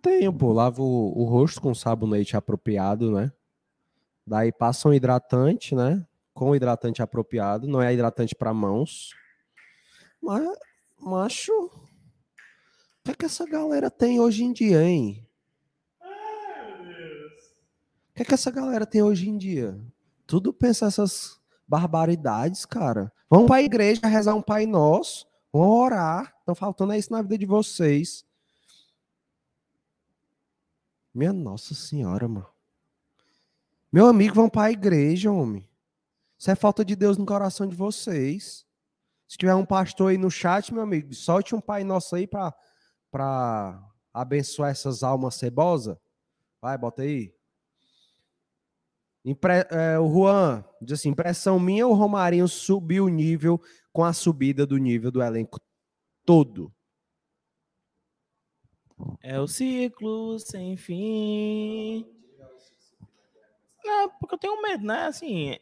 Tenho, pô. Lavo o, o rosto com sabonete apropriado, né? Daí passa um hidratante, né? Com hidratante apropriado. Não é hidratante para mãos. Mas, macho, o que, é que essa galera tem hoje em dia, hein? Que, é que essa galera tem hoje em dia? Tudo pensa essas barbaridades, cara. Vamos para a igreja rezar um Pai Nosso. Vamos orar. Estão faltando isso na vida de vocês. Minha Nossa Senhora, mano. Meu amigo, vão para a igreja, homem. Isso é falta de Deus no coração de vocês. Se tiver um pastor aí no chat, meu amigo, solte um Pai Nosso aí para abençoar essas almas cebosas. Vai, bota aí. Impre é, o Juan diz assim: impressão minha, o Romarinho subiu o nível com a subida do nível do elenco todo. É o ciclo sem fim. Não, porque eu tenho medo, né? Assim,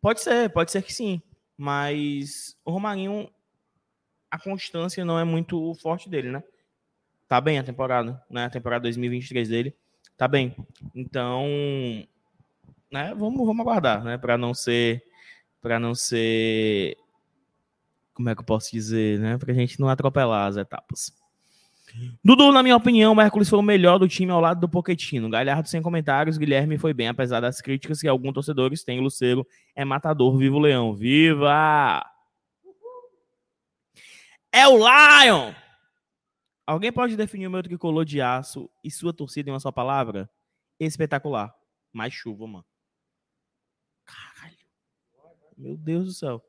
pode ser, pode ser que sim. Mas o Romarinho, a constância não é muito forte dele, né? Tá bem a temporada, né? A temporada 2023 dele. Tá bem. Então, né? Vamos, vamos aguardar, né? Para não ser, para não ser, como é que eu posso dizer, né? Para a gente não atropelar as etapas. Dudu, na minha opinião, o Hércules foi o melhor do time ao lado do Poquetino. Galhardo sem comentários, Guilherme foi bem, apesar das críticas que alguns torcedores têm. Luceiro é matador, viva o Leão, viva! É o Lion! Alguém pode definir o meu tricolor de aço e sua torcida em uma só palavra? Espetacular. Mais chuva, mano. Meu Deus do céu.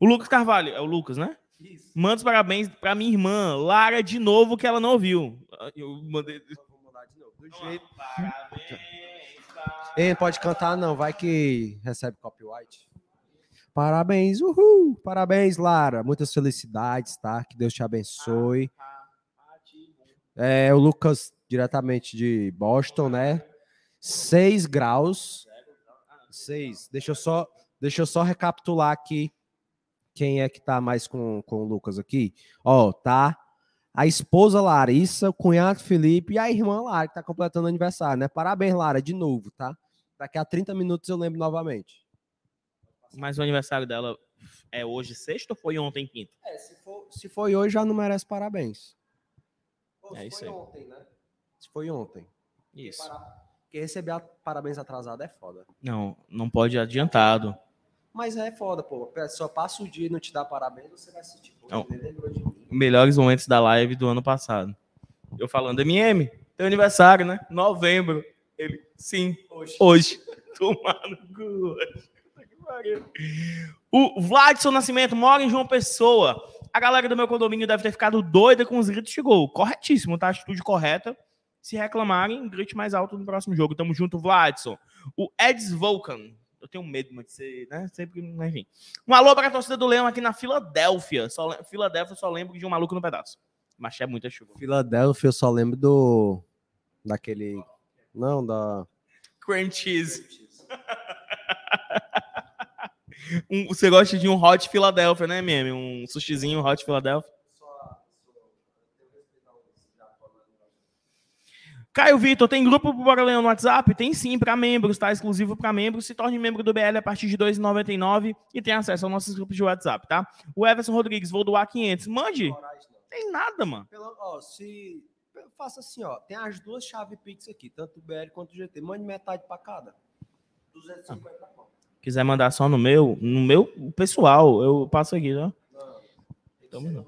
O Lucas Carvalho, é o Lucas, né? Isso. Manda os parabéns pra minha irmã, Lara, de novo, que ela não ouviu. Eu mandei. vou mandar de novo. Do jeito. Parabéns. Ei, pode cantar, não. Vai que recebe copyright. Parabéns, uhul! Parabéns, Lara. Muitas felicidades, tá? Que Deus te abençoe. É, o Lucas, diretamente de Boston, né? 6 graus. 6. Deixa eu só, deixa eu só recapitular aqui quem é que tá mais com, com o Lucas aqui? Ó, tá a esposa Larissa, o cunhado Felipe e a irmã Lara, que tá completando aniversário, né? Parabéns, Lara, de novo, tá? Daqui a 30 minutos eu lembro novamente. Mas o aniversário dela é hoje sexta ou foi ontem quinta? É, se, for, se foi hoje já não merece parabéns. Pô, é isso aí. ontem, né? Se foi ontem. Isso. Porque receber parabéns atrasado é foda. Não, não pode adiantado. Mas é foda, pô. Só passa o dia e não te dá parabéns, você vai assistir. Pô, não. Melhores momentos da live do ano passado. Eu falando, MM, teu aniversário, né? Novembro. Ele, sim, hoje. Hoje. Tomando cu. O Vladson Nascimento mora em João Pessoa. A galera do meu condomínio deve ter ficado doida com os gritos de gol. Corretíssimo, tá? Atitude correta. Se reclamarem, grite mais alto no próximo jogo. Tamo junto, Vladson. O Eds Vulcan eu tenho medo de ser, né? Sempre, enfim. Um alô para a torcida do Leão aqui na Filadélfia. Só, Filadélfia, só lembro de um maluco no pedaço. Mas é muita chuva. Filadélfia, eu só lembro do. Daquele. Não, da. Cream cheese. um, você gosta de um hot Filadélfia, né, meme? Um sushizinho hot Filadélfia? Caio Vitor, tem grupo pro Bora Leão no WhatsApp? Tem sim, para membros, tá? Exclusivo para membros. Se torne membro do BL a partir de R$ 2,99 e tem acesso aos nossos grupos de WhatsApp, tá? O Everson Rodrigues, vou doar 500. Mande. Tem nada, mano. Pelo, ó, se... Faça assim, ó. Tem as duas chaves Pix aqui, tanto o BL quanto o GT. Mande metade para cada. 250 ah. Quiser mandar só no meu, no meu pessoal, eu passo aqui, tá? Não, então, não.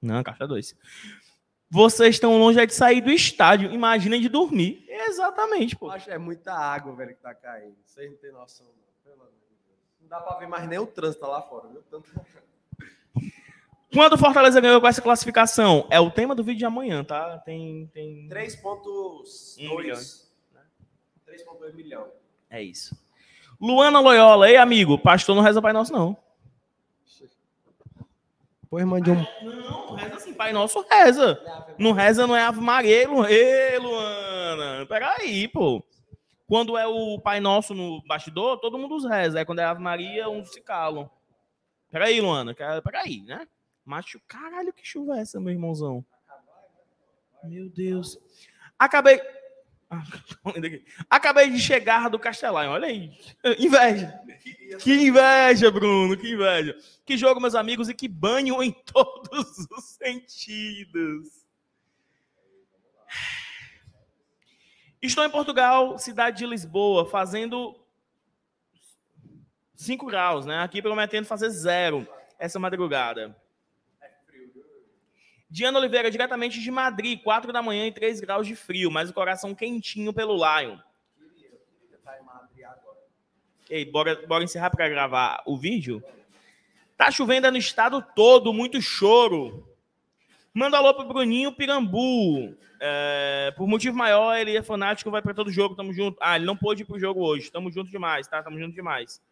não caixa 2. Vocês estão longe de sair do estádio. Imagina de dormir. Exatamente, pô. Acho é muita água, velho, que tá caindo. Vocês não têm noção, não. Não dá pra ver mais nem o trânsito lá fora, viu? Tanto... Quando o Fortaleza ganhou com essa classificação? É o tema do vídeo de amanhã, tá? Tem. tem... 3,2 milhão. 3,2 milhão. É isso. Luana Loyola, ei, amigo, pastor não reza Pai Nosso, não. Pois mande um. Não, reza assim, Pai Nosso reza. Não reza, não é Ave Maria, Ê, Luana. Peraí, pô. Quando é o Pai Nosso no bastidor, todo mundo reza. Aí quando é Ave Maria, uns se calam. Peraí, Luana. Peraí, né? Macho, caralho, que chuva é essa, meu irmãozão? Meu Deus. Acabei. Acabei de chegar do Castelar, olha aí. Inveja. Que inveja, Bruno, que inveja. Que jogo, meus amigos, e que banho em todos os sentidos. Estou em Portugal, cidade de Lisboa, fazendo 5 graus, né? Aqui prometendo fazer zero essa madrugada. Diana Oliveira, diretamente de Madrid, 4 da manhã e 3 graus de frio, mas o coração quentinho pelo Lion. Ei, bora, bora encerrar para gravar o vídeo? Tá chovendo no estado todo, muito choro. Manda alô pro Bruninho Pirambu. É, por motivo maior, ele é fanático, vai para todo jogo, tamo junto. Ah, ele não pôde ir pro jogo hoje. Tamo junto demais, tá? Tamo junto demais.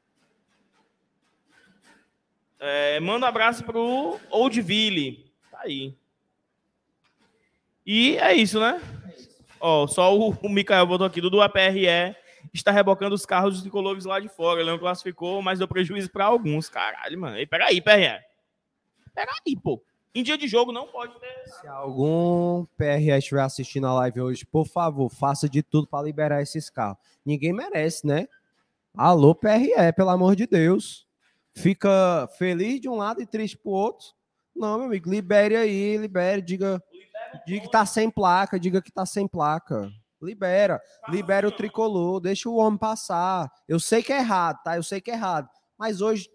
É, manda um abraço pro Oldville. Tá aí. E é isso, né? Ó, só o, o Mikael botou aqui, Dudu APRE está rebocando os carros dos tricolores lá de fora. Ele não classificou, mas deu prejuízo para alguns. Caralho, mano. E peraí, PRE. Peraí, pô. Em dia de jogo não pode ter. Se algum PRE estiver assistindo a live hoje, por favor, faça de tudo para liberar esses carros. Ninguém merece, né? Alô, PRE, pelo amor de Deus. Fica feliz de um lado e triste pro outro. Não, meu amigo, libere aí, libere, diga Diga que tá sem placa, diga que tá sem placa. Libera, libera o tricolor, deixa o homem passar. Eu sei que é errado, tá? Eu sei que é errado. Mas hoje,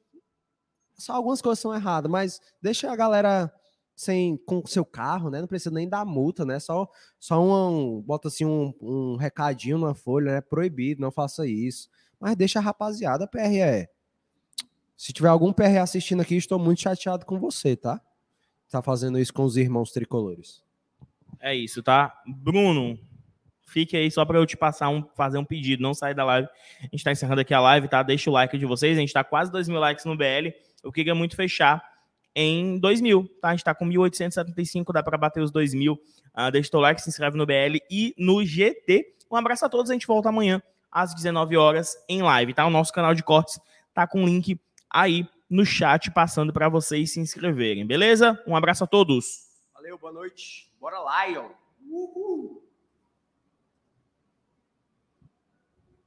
só algumas coisas são erradas, mas deixa a galera sem com seu carro, né? Não precisa nem dar multa, né? Só, só um, bota assim um, um recadinho na folha, né? Proibido, não faça isso. Mas deixa a rapaziada PRE. Se tiver algum PRE assistindo aqui, estou muito chateado com você, tá? Tá fazendo isso com os irmãos tricolores. É isso, tá? Bruno, fique aí só para eu te passar um, fazer um pedido, não sair da live. A gente está encerrando aqui a live, tá? Deixa o like de vocês. A gente está quase 2 mil likes no BL. Eu queria muito fechar em 2 mil, tá? A gente está com 1.875, dá para bater os 2 mil. Uh, deixa o teu like, se inscreve no BL e no GT. Um abraço a todos, a gente volta amanhã às 19 horas em live, tá? O nosso canal de cortes tá com o link aí no chat passando para vocês se inscreverem, beleza? Um abraço a todos. Valeu, boa noite. Bora, Lion! Uhul!